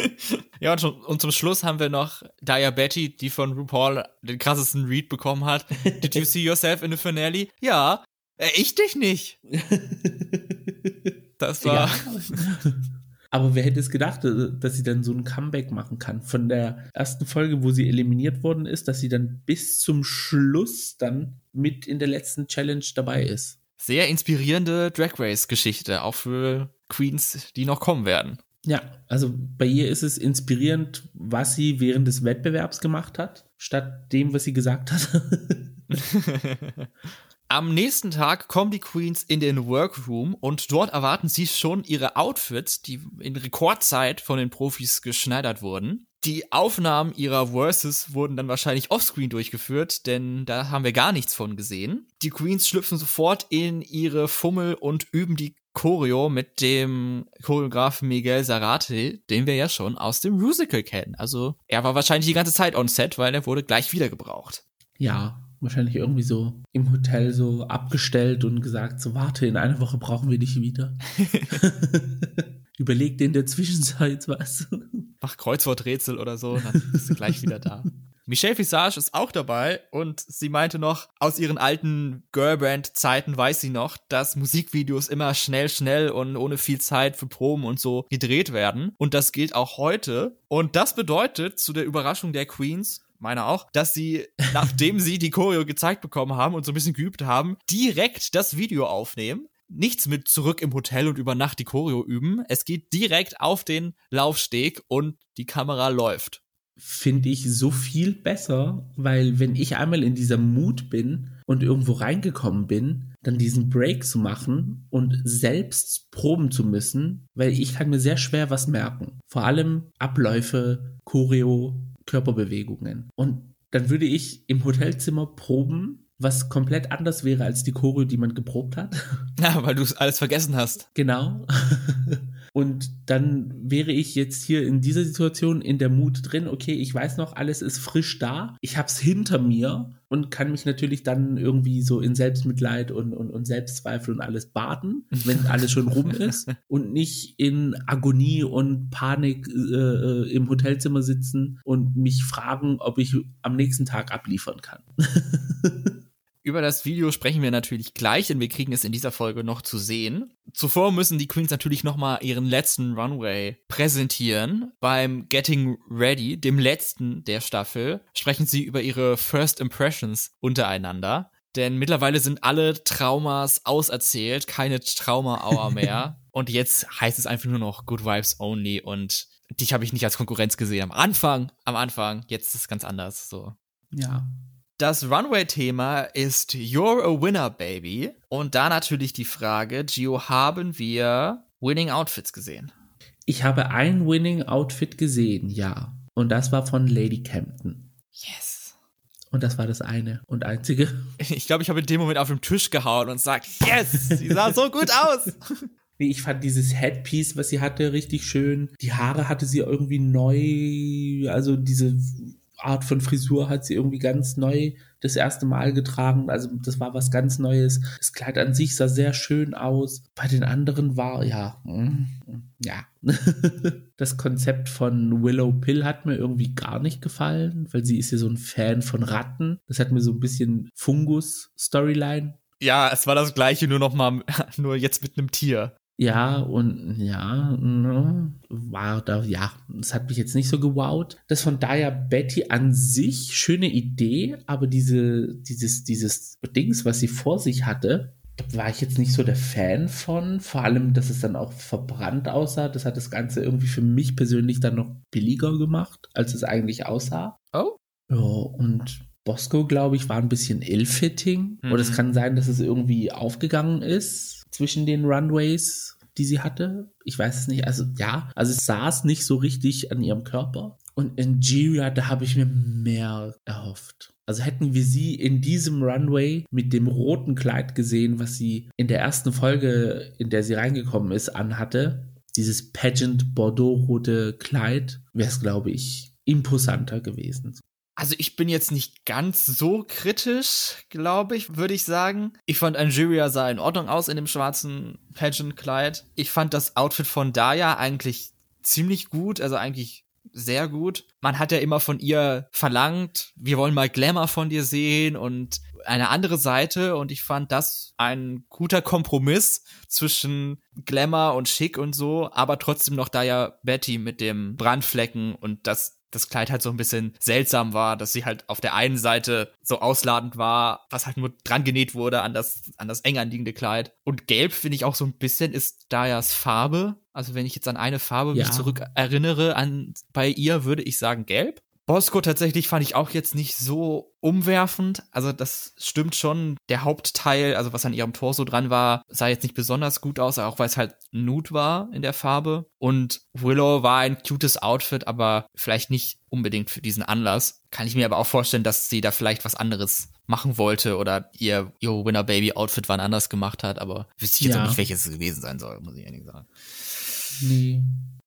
ja, und, schon, und, zum Schluss haben wir noch Daya Betty, die von RuPaul den krassesten Read bekommen hat. Did you see yourself in the finale? Ja, äh, ich dich nicht. Das war. Ja. Aber wer hätte es gedacht, äh, dass sie dann so ein Comeback machen kann? Von der ersten Folge, wo sie eliminiert worden ist, dass sie dann bis zum Schluss dann mit in der letzten Challenge dabei ist. Sehr inspirierende Drag Race-Geschichte, auch für Queens, die noch kommen werden. Ja, also bei ihr ist es inspirierend, was sie während des Wettbewerbs gemacht hat, statt dem, was sie gesagt hat. Am nächsten Tag kommen die Queens in den Workroom und dort erwarten sie schon ihre Outfits, die in Rekordzeit von den Profis geschneidert wurden. Die Aufnahmen ihrer Verses wurden dann wahrscheinlich offscreen durchgeführt, denn da haben wir gar nichts von gesehen. Die Queens schlüpfen sofort in ihre Fummel und üben die Choreo mit dem Choreografen Miguel Zarate, den wir ja schon aus dem Musical kennen. Also er war wahrscheinlich die ganze Zeit on set, weil er wurde gleich wieder gebraucht. Ja, wahrscheinlich irgendwie so im Hotel so abgestellt und gesagt, so warte, in einer Woche brauchen wir dich wieder. Überleg dir in der Zwischenzeit was. Mach Kreuzworträtsel oder so, dann bist du gleich wieder da. Michelle Visage ist auch dabei und sie meinte noch, aus ihren alten Girlband-Zeiten weiß sie noch, dass Musikvideos immer schnell, schnell und ohne viel Zeit für Proben und so gedreht werden. Und das gilt auch heute. Und das bedeutet zu der Überraschung der Queens, meiner auch, dass sie, nachdem sie die Choreo gezeigt bekommen haben und so ein bisschen geübt haben, direkt das Video aufnehmen. Nichts mit zurück im Hotel und über Nacht die Choreo üben. Es geht direkt auf den Laufsteg und die Kamera läuft. Finde ich so viel besser, weil wenn ich einmal in dieser Mut bin und irgendwo reingekommen bin, dann diesen Break zu machen und selbst proben zu müssen, weil ich kann mir sehr schwer was merken. Vor allem Abläufe, Choreo, Körperbewegungen. Und dann würde ich im Hotelzimmer proben, was komplett anders wäre als die Choreo, die man geprobt hat. Ja, weil du es alles vergessen hast. Genau. Und dann wäre ich jetzt hier in dieser Situation in der Mut drin, okay, ich weiß noch, alles ist frisch da, ich hab's hinter mir und kann mich natürlich dann irgendwie so in Selbstmitleid und, und, und Selbstzweifel und alles baden, wenn alles schon rum ist. Und nicht in Agonie und Panik äh im Hotelzimmer sitzen und mich fragen, ob ich am nächsten Tag abliefern kann. Über das Video sprechen wir natürlich gleich, denn wir kriegen es in dieser Folge noch zu sehen. Zuvor müssen die Queens natürlich nochmal ihren letzten Runway präsentieren. Beim Getting Ready, dem letzten der Staffel, sprechen sie über ihre First Impressions untereinander. Denn mittlerweile sind alle Traumas auserzählt, keine Trauma-Hour mehr. und jetzt heißt es einfach nur noch Good Vibes Only und dich habe ich nicht als Konkurrenz gesehen. Am Anfang, am Anfang, jetzt ist es ganz anders, so. Ja, das Runway-Thema ist You're a Winner, Baby. Und da natürlich die Frage, Gio, haben wir Winning Outfits gesehen? Ich habe ein Winning Outfit gesehen, ja. Und das war von Lady Campton. Yes. Und das war das eine und einzige. Ich glaube, ich habe in dem Moment auf den Tisch gehauen und gesagt, yes, sie sah so gut aus. Ich fand dieses Headpiece, was sie hatte, richtig schön. Die Haare hatte sie irgendwie neu, also diese Art von Frisur hat sie irgendwie ganz neu das erste Mal getragen. Also das war was ganz Neues. Das Kleid an sich sah sehr schön aus. Bei den anderen war, ja, mm, ja. das Konzept von Willow Pill hat mir irgendwie gar nicht gefallen, weil sie ist ja so ein Fan von Ratten. Das hat mir so ein bisschen Fungus-Storyline ja, es war das gleiche, nur noch mal, nur jetzt mit einem Tier. Ja, und ja, ne, war da, ja, es hat mich jetzt nicht so gewowt. Das von Daya Betty an sich, schöne Idee, aber diese, dieses, dieses Dings, was sie vor sich hatte, da war ich jetzt nicht so der Fan von. Vor allem, dass es dann auch verbrannt aussah. Das hat das Ganze irgendwie für mich persönlich dann noch billiger gemacht, als es eigentlich aussah. Oh. Ja, und Bosco, glaube ich, war ein bisschen ill-fitting. Mhm. Oder es kann sein, dass es irgendwie aufgegangen ist zwischen den Runways, die sie hatte. Ich weiß es nicht. Also ja, also es saß nicht so richtig an ihrem Körper. Und in Jiria, da habe ich mir mehr erhofft. Also hätten wir sie in diesem Runway mit dem roten Kleid gesehen, was sie in der ersten Folge, in der sie reingekommen ist, anhatte, dieses Pageant Bordeaux-rote Kleid, wäre es, glaube ich, imposanter gewesen. Also ich bin jetzt nicht ganz so kritisch, glaube ich, würde ich sagen. Ich fand Angeria sah in Ordnung aus in dem schwarzen Pageant-Kleid. Ich fand das Outfit von Daya eigentlich ziemlich gut, also eigentlich sehr gut. Man hat ja immer von ihr verlangt, wir wollen mal Glamour von dir sehen und eine andere Seite und ich fand das ein guter Kompromiss zwischen Glamour und Schick und so, aber trotzdem noch da ja Betty mit dem Brandflecken und das das Kleid halt so ein bisschen seltsam war, dass sie halt auf der einen Seite so ausladend war, was halt nur dran genäht wurde an das, an das eng anliegende Kleid. Und gelb finde ich auch so ein bisschen ist Dayas Farbe. Also wenn ich jetzt an eine Farbe ja. mich zurück erinnere, an, bei ihr würde ich sagen gelb. Bosco tatsächlich fand ich auch jetzt nicht so umwerfend. Also das stimmt schon. Der Hauptteil, also was an ihrem Torso dran war, sah jetzt nicht besonders gut aus, auch weil es halt Nude war in der Farbe. Und Willow war ein cutes Outfit, aber vielleicht nicht unbedingt für diesen Anlass. Kann ich mir aber auch vorstellen, dass sie da vielleicht was anderes machen wollte oder ihr, ihr Winner Baby Outfit wann anders gemacht hat, aber wüsste ich jetzt ja. nicht, welches es gewesen sein soll, muss ich ehrlich sagen. Nee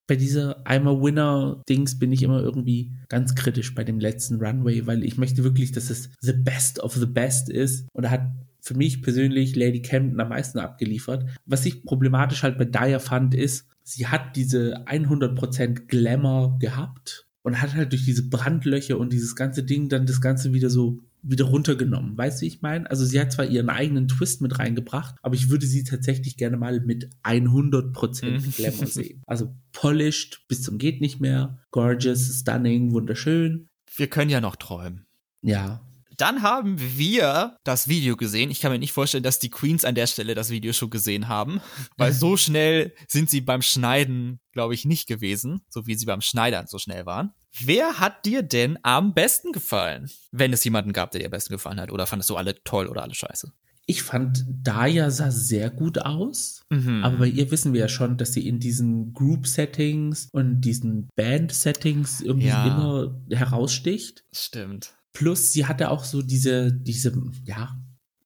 bei dieser I'm a Winner-Dings bin ich immer irgendwie ganz kritisch bei dem letzten Runway, weil ich möchte wirklich, dass es the best of the best ist. Und da hat für mich persönlich Lady Camden am meisten abgeliefert. Was ich problematisch halt bei Daya fand, ist, sie hat diese 100% Glamour gehabt und hat halt durch diese Brandlöcher und dieses ganze Ding dann das Ganze wieder so wieder runtergenommen. Weißt du, ich meine? Also sie hat zwar ihren eigenen Twist mit reingebracht, aber ich würde sie tatsächlich gerne mal mit 100% mhm. Glamour sehen. Also polished bis zum geht nicht mehr, gorgeous, stunning, wunderschön. Wir können ja noch träumen. Ja, dann haben wir das Video gesehen. Ich kann mir nicht vorstellen, dass die Queens an der Stelle das Video schon gesehen haben, weil so schnell sind sie beim Schneiden, glaube ich, nicht gewesen, so wie sie beim Schneidern so schnell waren. Wer hat dir denn am besten gefallen? Wenn es jemanden gab, der dir am besten gefallen hat. Oder fandest du alle toll oder alle scheiße? Ich fand, Daya sah sehr gut aus. Mhm. Aber bei ihr wissen wir ja schon, dass sie in diesen Group-Settings und diesen Band-Settings irgendwie ja. immer heraussticht. Stimmt. Plus, sie hatte auch so diese, diese, ja,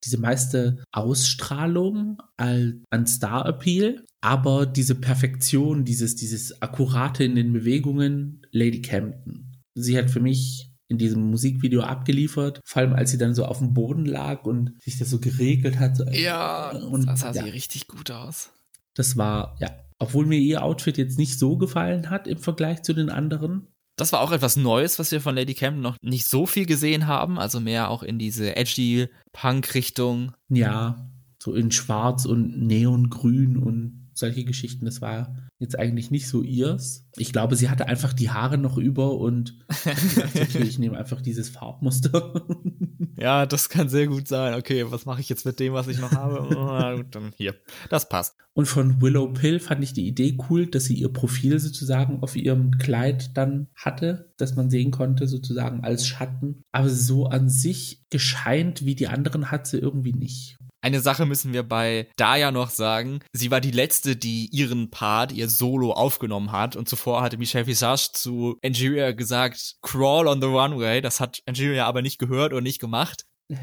diese meiste Ausstrahlung an Star-Appeal, aber diese Perfektion, dieses, dieses Akkurate in den Bewegungen, Lady Camden. Sie hat für mich in diesem Musikvideo abgeliefert, vor allem als sie dann so auf dem Boden lag und sich das so geregelt hat. Ja, und das sah ja, sie richtig gut aus. Das war, ja, obwohl mir ihr Outfit jetzt nicht so gefallen hat im Vergleich zu den anderen, das war auch etwas Neues, was wir von Lady Camden noch nicht so viel gesehen haben. Also mehr auch in diese edgy Punk-Richtung. Ja, so in Schwarz und Neongrün und solche Geschichten. Das war jetzt eigentlich nicht so ihrs. Ich glaube, sie hatte einfach die Haare noch über und okay, ich nehme einfach dieses Farbmuster. ja, das kann sehr gut sein. Okay, was mache ich jetzt mit dem, was ich noch habe? Oh, dann hier, das passt. Und von Willow Pill fand ich die Idee cool, dass sie ihr Profil sozusagen auf ihrem Kleid dann hatte, dass man sehen konnte, sozusagen als Schatten. Aber so an sich gescheint wie die anderen hat sie irgendwie nicht. Eine Sache müssen wir bei Daya noch sagen. Sie war die letzte, die ihren Part, ihr Solo aufgenommen hat. Und zuvor hatte Michelle Visage zu Angeria gesagt, crawl on the runway. Das hat Angeria aber nicht gehört und nicht gemacht.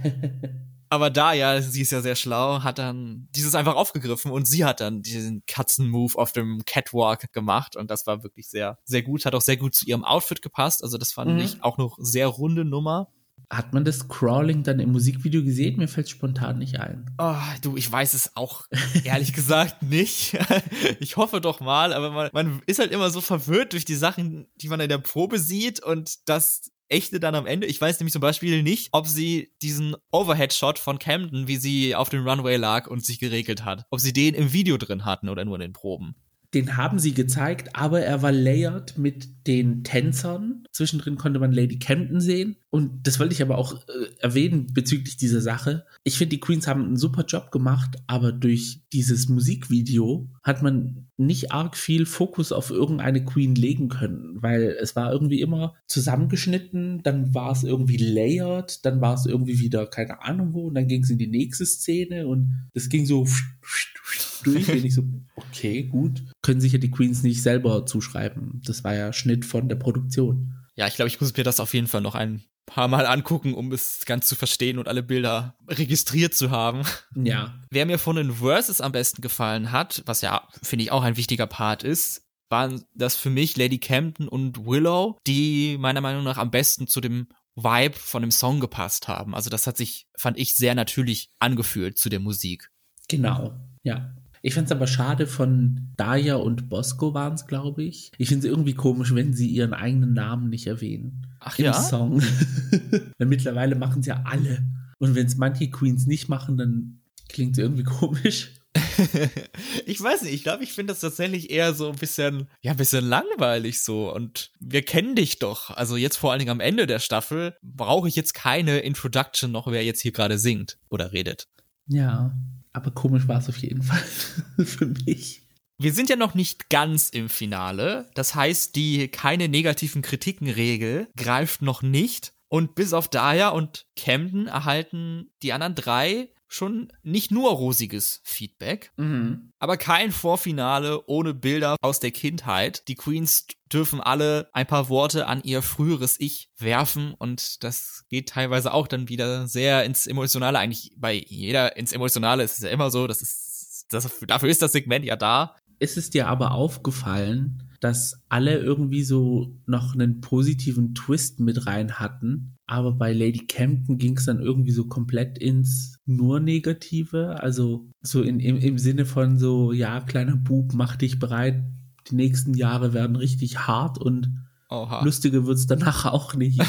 aber Daya, sie ist ja sehr schlau, hat dann dieses einfach aufgegriffen und sie hat dann diesen Katzenmove auf dem Catwalk gemacht und das war wirklich sehr, sehr gut, hat auch sehr gut zu ihrem Outfit gepasst. Also das fand mhm. ich auch noch sehr runde Nummer. Hat man das Crawling dann im Musikvideo gesehen? Mir fällt spontan nicht ein. Oh, du, ich weiß es auch ehrlich gesagt nicht. ich hoffe doch mal, aber man, man ist halt immer so verwirrt durch die Sachen, die man in der Probe sieht und das echte dann am Ende. Ich weiß nämlich zum Beispiel nicht, ob sie diesen Overhead-Shot von Camden, wie sie auf dem Runway lag und sich geregelt hat, ob sie den im Video drin hatten oder nur in den Proben den haben sie gezeigt, aber er war layered mit den Tänzern. Zwischendrin konnte man Lady Camden sehen. Und das wollte ich aber auch äh, erwähnen bezüglich dieser Sache. Ich finde, die Queens haben einen super Job gemacht, aber durch dieses Musikvideo hat man nicht arg viel Fokus auf irgendeine Queen legen können, weil es war irgendwie immer zusammengeschnitten, dann war es irgendwie layered, dann war es irgendwie wieder keine Ahnung wo und dann ging es in die nächste Szene und es ging so durch, und ich so, okay, gut, können sich ja die Queens nicht selber zuschreiben. Das war ja Schnitt von der Produktion. ja, ich glaube, ich muss mir das auf jeden Fall noch ein paar Mal angucken, um es ganz zu verstehen und alle Bilder registriert zu haben. Ja. Wer mir von den Verses am besten gefallen hat, was ja, finde ich, auch ein wichtiger Part ist, waren das für mich Lady Camden und Willow, die meiner Meinung nach am besten zu dem Vibe von dem Song gepasst haben. Also das hat sich, fand ich, sehr natürlich angefühlt zu der Musik. Genau, ja. Ich finde es aber schade von Daya und Bosco waren es, glaube ich. Ich finde es irgendwie komisch, wenn sie ihren eigenen Namen nicht erwähnen. Ach Im ja? Song. Weil mittlerweile machen es ja alle. Und wenn es manche Queens nicht machen, dann klingt es irgendwie komisch. ich weiß nicht, ich glaube, ich finde das tatsächlich eher so ein bisschen, ja, ein bisschen langweilig so. Und wir kennen dich doch. Also jetzt vor allen Dingen am Ende der Staffel brauche ich jetzt keine Introduction noch, wer jetzt hier gerade singt oder redet. Ja, aber komisch war es auf jeden Fall für mich. Wir sind ja noch nicht ganz im Finale. Das heißt, die keine negativen Kritiken-Regel greift noch nicht. Und bis auf Daya und Camden erhalten die anderen drei schon nicht nur rosiges Feedback, Mhm. aber kein Vorfinale ohne Bilder aus der Kindheit. Die Queens dürfen alle ein paar Worte an ihr früheres Ich werfen und das geht teilweise auch dann wieder sehr ins Emotionale. Eigentlich bei jeder ins Emotionale ist es ja immer so, das ist, das, dafür ist das Segment ja da. Ist es dir aber aufgefallen, dass alle irgendwie so noch einen positiven Twist mit rein hatten, aber bei Lady Camden ging es dann irgendwie so komplett ins nur Negative, also so in, im, im Sinne von so, ja, kleiner Bub, mach dich bereit, die nächsten Jahre werden richtig hart und Oha. lustiger wird's danach auch nicht.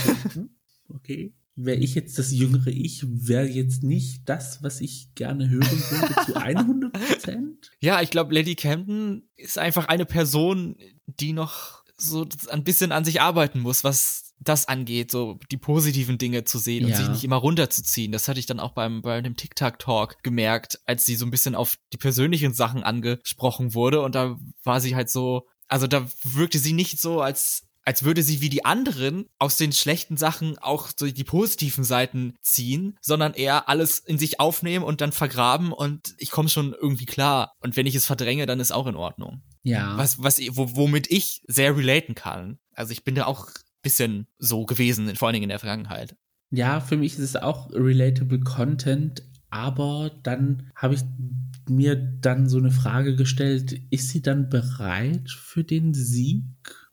Okay. Wäre ich jetzt das jüngere Ich, wäre jetzt nicht das, was ich gerne hören würde, zu 100 Prozent. Ja, ich glaube, Lady Camden ist einfach eine Person, die noch so ein bisschen an sich arbeiten muss, was das angeht, so die positiven Dinge zu sehen und Ja. sich nicht immer runterzuziehen. Das hatte ich dann auch beim, bei dem TikTok-Talk gemerkt, als sie so ein bisschen auf die persönlichen Sachen angesprochen wurde und da war sie halt so, also da wirkte sie nicht so, als als würde sie wie die anderen aus den schlechten Sachen auch so die positiven Seiten ziehen, sondern eher alles in sich aufnehmen und dann vergraben und ich komme schon irgendwie klar. Und wenn ich es verdränge, dann ist auch in Ordnung. Ja. Was, was, wo, womit ich sehr relaten kann. Also ich bin da auch bisschen so gewesen, vor allen Dingen in der Vergangenheit. Ja, für mich ist es auch relatable Content, aber dann habe ich mir dann so eine Frage gestellt, ist sie dann bereit für den Sieg?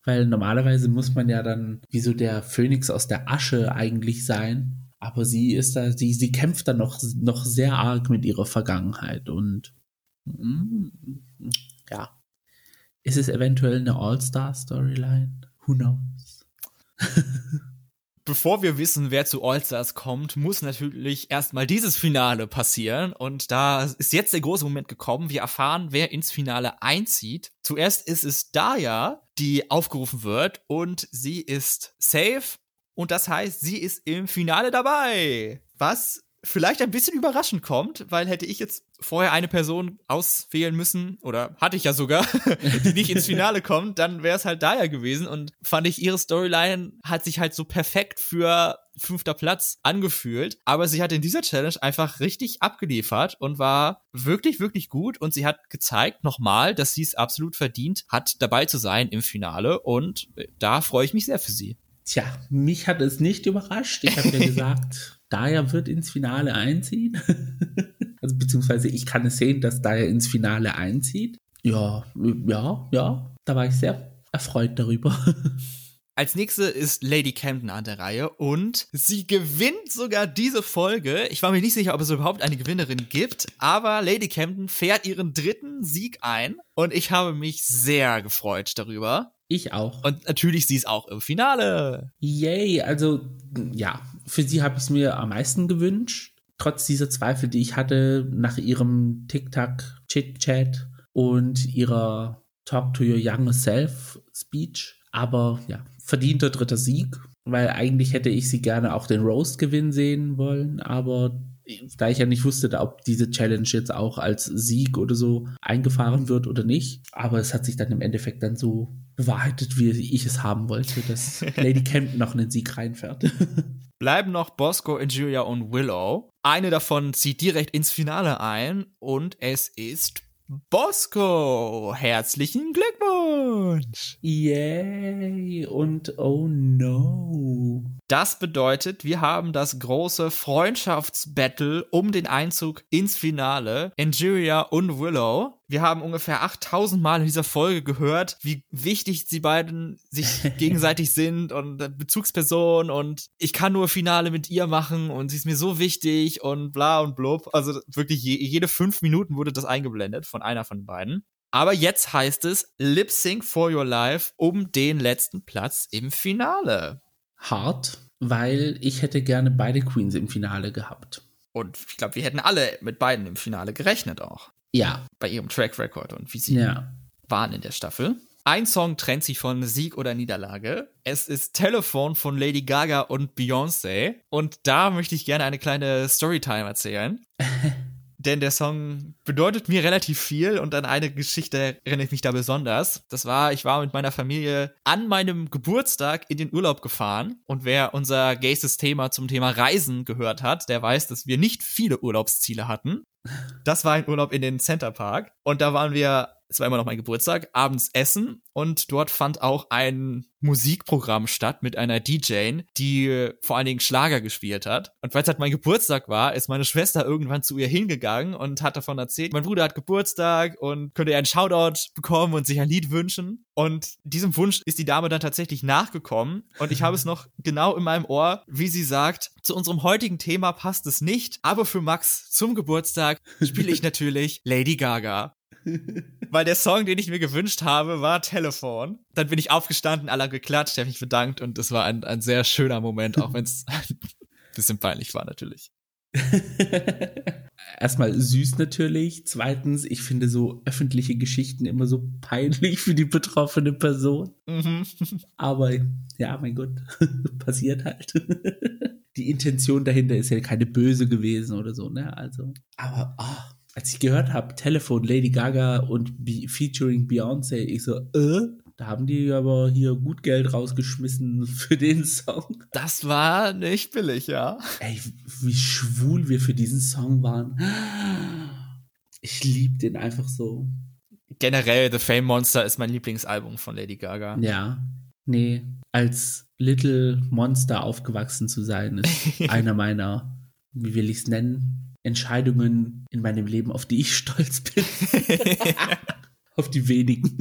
Weil normalerweise muss man ja dann wie so der Phönix aus der Asche eigentlich sein. Aber sie ist da, sie, sie kämpft da noch, noch sehr arg mit ihrer Vergangenheit und mm, ja. Ist es eventuell eine All-Star-Storyline? Who knows? Bevor wir wissen, wer zu All-Stars kommt, muss natürlich erstmal dieses Finale passieren. Und da ist jetzt der große Moment gekommen. Wir erfahren, wer ins Finale einzieht. Zuerst ist es Daya, die aufgerufen wird. Und sie ist safe. Und das heißt, sie ist im Finale dabei. Was vielleicht ein bisschen überraschend kommt, weil hätte ich jetzt vorher eine Person auswählen müssen, oder hatte ich ja sogar, die nicht ins Finale kommt, dann wäre es halt Daya gewesen und fand ich ihre Storyline hat sich halt so perfekt für fünfter Platz angefühlt, aber sie hat in dieser Challenge einfach richtig abgeliefert und war wirklich, wirklich gut und sie hat gezeigt nochmal, dass sie es absolut verdient hat, dabei zu sein im Finale und da freue ich mich sehr für sie. Tja, mich hat es nicht überrascht. Ich habe ja gesagt, Daya wird ins Finale einziehen. also beziehungsweise ich kann es sehen, dass Daya ins Finale einzieht. Ja, ja, ja. Da war ich sehr erfreut darüber. Als nächste ist Lady Camden an der Reihe und sie gewinnt sogar diese Folge. Ich war mir nicht sicher, ob es überhaupt eine Gewinnerin gibt, aber Lady Camden fährt ihren dritten Sieg ein und ich habe mich sehr gefreut darüber. Ich auch. Und natürlich sie ist auch im Finale. Yay, also ja, für sie habe ich es mir am meisten gewünscht. Trotz dieser Zweifel, die ich hatte nach ihrem TikTok-Chit-Chat und ihrer Talk to Your Younger Self Speech. Aber ja, verdienter dritter Sieg, weil eigentlich hätte ich sie gerne auch den Roast gewinnen sehen wollen, aber da ich ja nicht wusste, ob diese Challenge jetzt auch als Sieg oder so eingefahren wird oder nicht. Aber es hat sich dann im Endeffekt dann so bewahrheitet, wie ich es haben wollte, dass Lady Camden noch einen Sieg reinfährt. Bleiben noch Bosco, Julia und Willow. Eine davon zieht direkt ins Finale ein und es ist Bosco. Herzlichen Glückwunsch. Yay und oh no. Das bedeutet, wir haben das große Freundschaftsbattle um den Einzug ins Finale. Angeria und Willow. Wir haben ungefähr 8000 Mal in dieser Folge gehört, wie wichtig sie beiden sich gegenseitig sind und Bezugsperson und ich kann nur Finale mit ihr machen und sie ist mir so wichtig und bla und blub. Also wirklich je, jede fünf Minuten wurde das eingeblendet von einer von beiden. Aber jetzt heißt es Lip Sync for Your Life um den letzten Platz im Finale hart, weil ich hätte gerne beide Queens im Finale gehabt. Und ich glaube, wir hätten alle mit beiden im Finale gerechnet auch. Ja. Bei ihrem Track Record und wie sie ja. waren in der Staffel. Ein Song trennt sich von Sieg oder Niederlage. Es ist Telefon von Lady Gaga und Beyoncé. Und da möchte ich gerne eine kleine Storytime erzählen. denn der Song bedeutet mir relativ viel und an eine Geschichte erinnere ich mich da besonders. Das war, ich war mit meiner Familie an meinem Geburtstag in den Urlaub gefahren und wer unser gaystes Thema zum Thema Reisen gehört hat, der weiß, dass wir nicht viele Urlaubsziele hatten. Das war ein Urlaub in den Center Park und da waren wir es war immer noch mein Geburtstag, abends essen und dort fand auch ein Musikprogramm statt mit einer DJ, die vor allen Dingen Schlager gespielt hat. Und weil es halt mein Geburtstag war, ist meine Schwester irgendwann zu ihr hingegangen und hat davon erzählt, mein Bruder hat Geburtstag und könnte ihr einen Shoutout bekommen und sich ein Lied wünschen. Und diesem Wunsch ist die Dame dann tatsächlich nachgekommen und ich habe es noch genau in meinem Ohr, wie sie sagt, zu unserem heutigen Thema passt es nicht, aber für Max zum Geburtstag spiele ich natürlich Lady Gaga. Weil der Song, den ich mir gewünscht habe, war Telefon. Dann bin ich aufgestanden, alle haben geklatscht, habe mich bedankt und es war ein, ein sehr schöner Moment, auch wenn es ein bisschen peinlich war natürlich. Erstmal süß natürlich. Zweitens, ich finde so öffentliche Geschichten immer so peinlich für die betroffene Person. Mhm. Aber ja, mein Gott, passiert halt. Die Intention dahinter ist ja keine böse gewesen oder so, ne? Also, aber oh, als ich gehört habe, Telefon, Lady Gaga und Be featuring Beyoncé, ich so, äh, da haben die aber hier gut Geld rausgeschmissen für den Song. Das war nicht billig, ja. Ey, wie schwul wir für diesen Song waren. Ich lieb den einfach so. Generell, The Fame Monster ist mein Lieblingsalbum von Lady Gaga. Ja. Nee, als Little Monster aufgewachsen zu sein, ist einer meiner, wie will ich es nennen, Entscheidungen in meinem Leben, auf die ich stolz bin. auf die wenigen.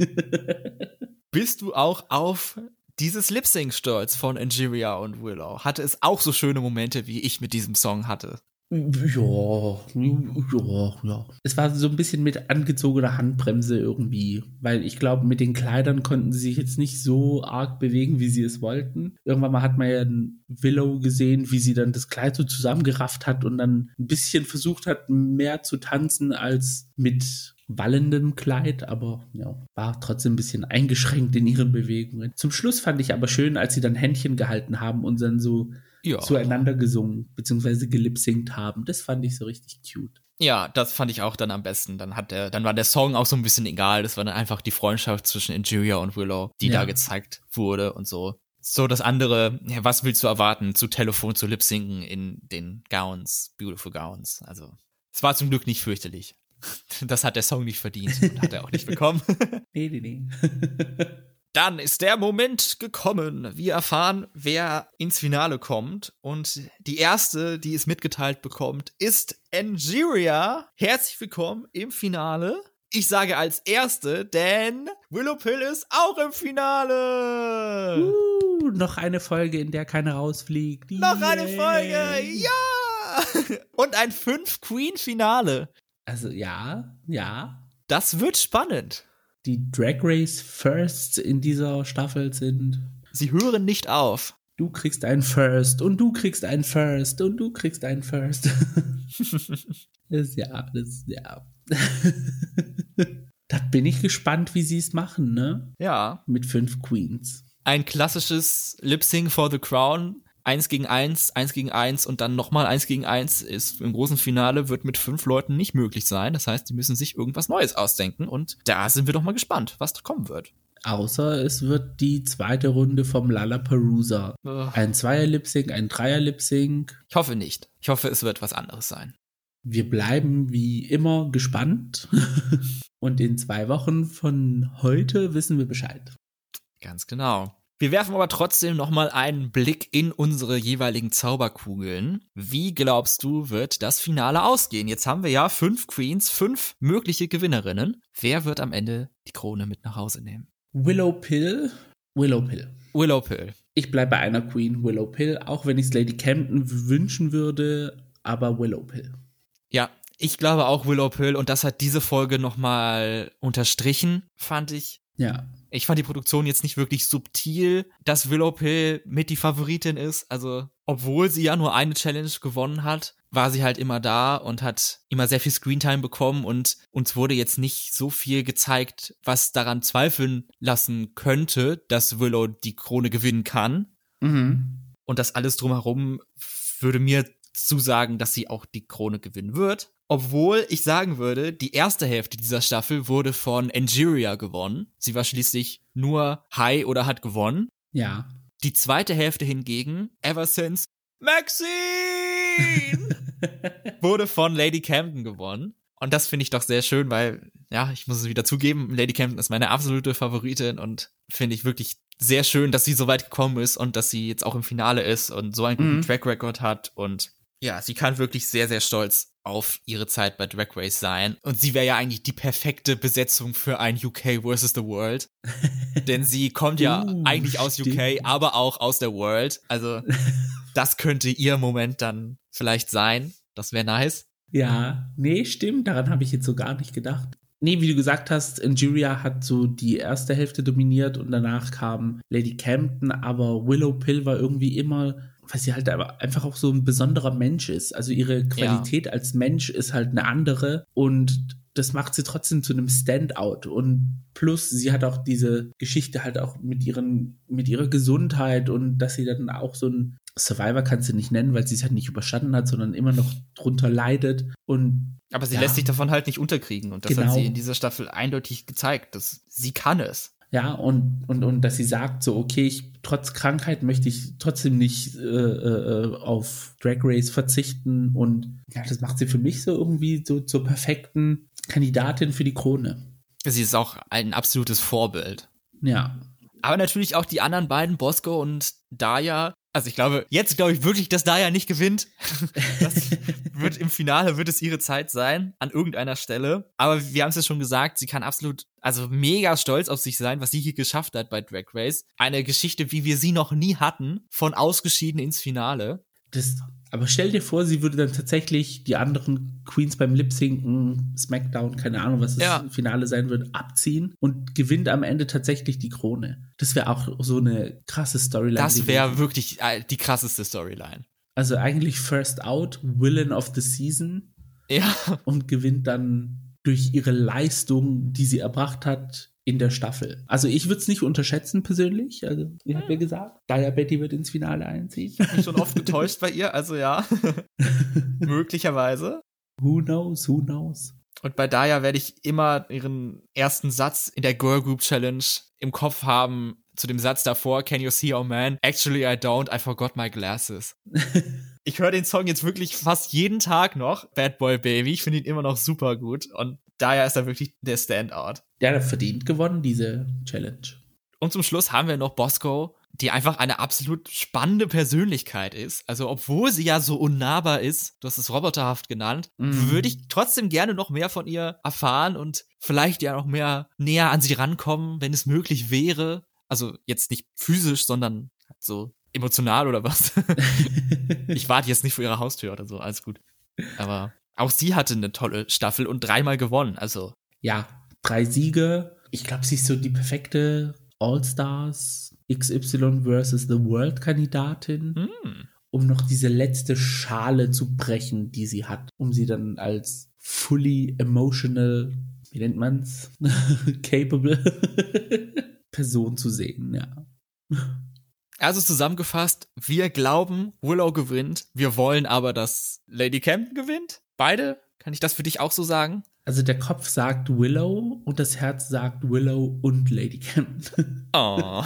Bist du auch auf dieses Lip-Sync stolz von Angeria und Willow? Hatte es auch so schöne Momente, wie ich mit diesem Song hatte? Ja, ja, ja. Es war so ein bisschen mit angezogener Handbremse irgendwie, weil ich glaube, mit den Kleidern konnten sie sich jetzt nicht so arg bewegen, wie sie es wollten. Irgendwann mal hat man ja Willow gesehen, wie sie dann das Kleid so zusammengerafft hat und dann ein bisschen versucht hat, mehr zu tanzen als mit wallendem Kleid, aber ja, war trotzdem ein bisschen eingeschränkt in ihren Bewegungen. Zum Schluss fand ich aber schön, als sie dann Händchen gehalten haben und dann so ja. zueinander gesungen bzw. gelipsingt haben. Das fand ich so richtig cute. Ja, das fand ich auch dann am besten. Dann hat der, dann war der Song auch so ein bisschen egal. Das war dann einfach die Freundschaft zwischen Injuria und Willow, die ja. da gezeigt wurde und so. So das andere, ja, was willst du erwarten, zu Telefon zu lipsinken in den Gowns, Beautiful Gowns. Also, es war zum Glück nicht fürchterlich. Das hat der Song nicht verdient und hat er auch nicht bekommen. nee, nee, nee. Dann ist der Moment gekommen. Wir erfahren, wer ins Finale kommt. Und die erste, die es mitgeteilt bekommt, ist Angeria. Herzlich willkommen im Finale. Ich sage als erste, denn Willow Pill ist auch im Finale. Uh, noch eine Folge, in der keiner rausfliegt. Noch yeah. eine Folge, ja! Und ein Fünf-Queen-Finale. Also ja, ja. Das wird spannend die Drag Race Firsts in dieser Staffel sind. Sie hören nicht auf. Du kriegst einen First und du kriegst einen First und du kriegst einen First. das, ja, das, ja. da bin ich gespannt, wie sie es machen, ne? Ja. Mit fünf Queens. Ein klassisches Lip Sync for the Crown eins gegen eins, eins gegen eins und dann nochmal eins gegen eins ist im großen Finale wird mit fünf Leuten nicht möglich sein. Das heißt, die müssen sich irgendwas Neues ausdenken und da sind wir doch mal gespannt, was da kommen wird. Außer es wird die zweite Runde vom Lollapalooza. Ein Zweier-Lip-Sync, ein Dreier-Lip-Sync. Ich hoffe nicht. Ich hoffe, es wird was anderes sein. Wir bleiben wie immer gespannt. Und in zwei Wochen von heute wissen wir Bescheid. Ganz genau. Wir werfen aber trotzdem nochmal einen Blick in unsere jeweiligen Zauberkugeln. Wie glaubst du, wird das Finale ausgehen? Jetzt haben wir ja fünf Queens, fünf mögliche Gewinnerinnen. Wer wird am Ende die Krone mit nach Hause nehmen? Willow Pill. Willow Pill. Willow Pill. Ich bleibe bei einer Queen, Willow Pill, auch wenn ich es Lady Campton wünschen würde, aber Willow Pill. Ja, ich glaube auch Willow Pill und das hat diese Folge nochmal unterstrichen, fand ich. Ja. Ich fand die Produktion jetzt nicht wirklich subtil, dass Willow Pill mit die Favoritin ist. Also, obwohl sie ja nur eine Challenge gewonnen hat, war sie halt immer da und hat immer sehr viel Screentime bekommen und uns wurde jetzt nicht so viel gezeigt, was daran zweifeln lassen könnte, dass Willow die Krone gewinnen kann. Mhm. Und das alles drumherum würde mir zusagen, dass sie auch die Krone gewinnen wird. Obwohl ich sagen würde, die erste Hälfte dieser Staffel wurde von Angeria gewonnen. Sie war schließlich nur High oder hat gewonnen. Ja. Die zweite Hälfte hingegen, ever since Maxine, wurde von Lady Camden gewonnen. Und das finde ich doch sehr schön, weil, ja, ich muss es wieder zugeben, Lady Camden ist meine absolute Favoritin und finde ich wirklich sehr schön, dass sie so weit gekommen ist und dass sie jetzt auch im Finale ist und so einen guten Mhm. Track Record hat und ja, sie kann wirklich sehr, sehr stolz auf ihre Zeit bei Drag Race sein. Und sie wäre ja eigentlich die perfekte Besetzung für ein UK versus the World. Denn sie kommt ja Uh, eigentlich aus stimmt. UK, aber auch aus der World. Also das könnte ihr Moment dann vielleicht sein. Das wäre nice. Ja, nee, stimmt. Daran habe ich jetzt so gar nicht gedacht. Nee, wie du gesagt hast, Injuria hat so die erste Hälfte dominiert und danach kam Lady Campton, aber Willow Pill war irgendwie immer, weil sie halt aber einfach auch so ein besonderer Mensch ist. Also ihre Qualität als Mensch ist halt eine andere und das macht sie trotzdem zu einem Standout. Und plus, sie hat auch diese Geschichte halt auch mit ihren, mit ihrer Gesundheit und dass sie dann auch so ein Survivor kannst du nicht nennen, weil sie es halt nicht überstanden hat, sondern immer noch drunter leidet. Und Aber sie Ja. lässt sich davon halt nicht unterkriegen. Und das Genau. hat sie in dieser Staffel eindeutig gezeigt, dass sie kann es. Ja, und, und, und dass sie sagt, so, okay, ich, trotz Krankheit möchte ich trotzdem nicht äh, äh, auf Drag Race verzichten. Und ja, das macht sie für mich so irgendwie so zur perfekten Kandidatin für die Krone. Sie ist auch ein absolutes Vorbild. Ja. Aber natürlich auch die anderen beiden, Bosco und Daya. Also ich glaube, jetzt glaube ich wirklich, dass Daya nicht gewinnt. Das wird im Finale wird es ihre Zeit sein, an irgendeiner Stelle. Aber wir haben es ja schon gesagt, sie kann absolut, also mega stolz auf sich sein, was sie hier geschafft hat bei Drag Race. Eine Geschichte, wie wir sie noch nie hatten, von ausgeschieden ins Finale. Das, aber stell dir vor, sie würde dann tatsächlich die anderen Queens beim Lip-Sinken, Smackdown, keine Ahnung, was das Ja. Finale sein wird, abziehen und gewinnt am Ende tatsächlich die Krone. Das wäre auch so eine krasse Storyline. Das wäre wirklich äh, die krasseste Storyline. Also eigentlich First Out, Villain of the Season Ja, und gewinnt dann durch ihre Leistung, die sie erbracht hat, in der Staffel. Also ich würde es nicht unterschätzen persönlich. Also, ich habe ja gesagt, Daya Betty wird ins Finale einziehen. bin schon oft getäuscht bei ihr, also ja. Möglicherweise. Who knows, who knows. Und bei Daya werde ich immer ihren ersten Satz in der Girl Group Challenge im Kopf haben, zu dem Satz davor, Can you see our man? Actually I don't, I forgot my glasses. ich höre den Song jetzt wirklich fast jeden Tag noch, Bad Boy Baby. Ich finde ihn immer noch super gut. Und Daya ist da wirklich der Standout. Der hat verdient gewonnen, diese Challenge. Und zum Schluss haben wir noch Bosco, die einfach eine absolut spannende Persönlichkeit ist. Also, obwohl sie ja so unnahbar ist, du hast es roboterhaft genannt, Mhm. würde ich trotzdem gerne noch mehr von ihr erfahren und vielleicht ja noch mehr näher an sie rankommen, wenn es möglich wäre. Also, jetzt nicht physisch, sondern so emotional oder was. ich warte jetzt nicht vor ihrer Haustür oder so, alles gut. Aber auch sie hatte eine tolle Staffel und dreimal gewonnen. Also, ja, drei Siege. Ich glaube, sie ist so die perfekte All-Stars XY versus The World Kandidatin, hm. um noch diese letzte Schale zu brechen, die sie hat, um sie dann als fully emotional, wie nennt man's, capable Person zu sehen, ja. Also zusammengefasst, wir glauben, Willow gewinnt. Wir wollen aber, dass Lady Camden gewinnt. Beide? Kann ich das für dich auch so sagen? Also der Kopf sagt Willow und das Herz sagt Willow und Lady Campbell. Oh.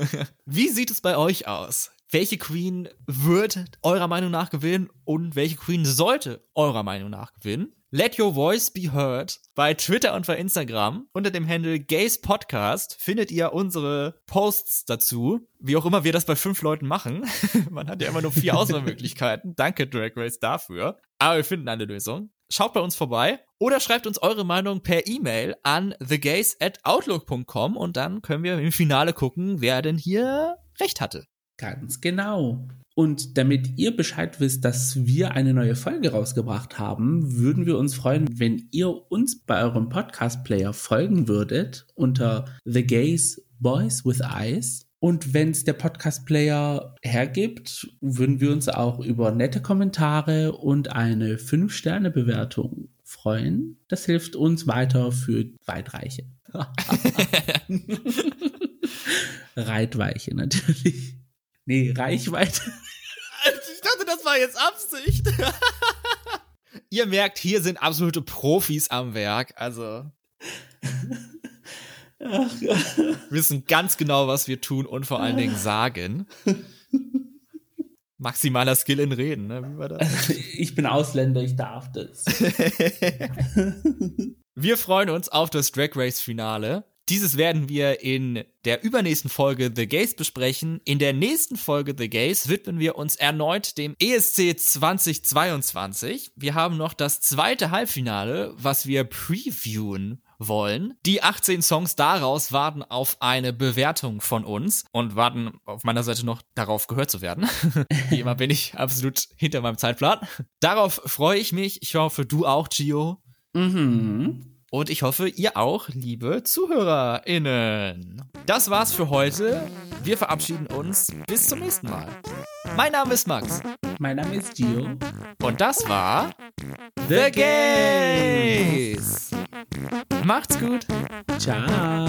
Wie sieht es bei euch aus? welche Queen wird eurer Meinung nach gewinnen und welche Queen sollte eurer Meinung nach gewinnen. Let Your Voice Be Heard. Bei Twitter und bei Instagram unter dem Handle Gays Podcast findet ihr unsere Posts dazu. Wie auch immer wir das bei fünf Leuten machen. Man hat ja immer nur vier Auswahlmöglichkeiten. Danke Drag Race dafür. Aber wir finden eine Lösung. Schaut bei uns vorbei oder schreibt uns eure Meinung per E-Mail an thegays at outlook.com und dann können wir im Finale gucken, wer denn hier recht hatte. Ganz genau. Und damit ihr Bescheid wisst, dass wir eine neue Folge rausgebracht haben, würden wir uns freuen, wenn ihr uns bei eurem Podcast-Player folgen würdet unter The Gays Boys with Eyes. Und wenn es der Podcast-Player hergibt, würden wir uns auch über nette Kommentare und eine 5-Sterne-Bewertung freuen. Das hilft uns weiter für Weitreiche. Reitweiche natürlich. Nee, Reichweite. Ich dachte, das war jetzt Absicht. Ihr merkt, hier sind absolute Profis am Werk. Also. Ach, Wir wissen ganz genau, was wir tun und vor allen Dingen sagen. Maximaler Skill in Reden, ne? Wie war das? Ich bin Ausländer, ich darf das. wir freuen uns auf das Drag Race Finale. Dieses werden wir in der übernächsten Folge The Gays besprechen. In der nächsten Folge The Gays widmen wir uns erneut dem ESC 2022. Wir haben noch das zweite Halbfinale, was wir previewen wollen. Die 18 Songs daraus warten auf eine Bewertung von uns und warten auf meiner Seite noch darauf gehört zu werden. Wie immer bin ich absolut hinter meinem Zeitplan. Darauf freue ich mich. Ich hoffe, du auch, Gio. Mhm. Und ich hoffe, ihr auch, liebe ZuhörerInnen. Das war's für heute. Wir verabschieden uns. Bis zum nächsten Mal. Mein Name ist Max. Mein Name ist Gio. Und das war The Gays. Macht's gut. Ciao.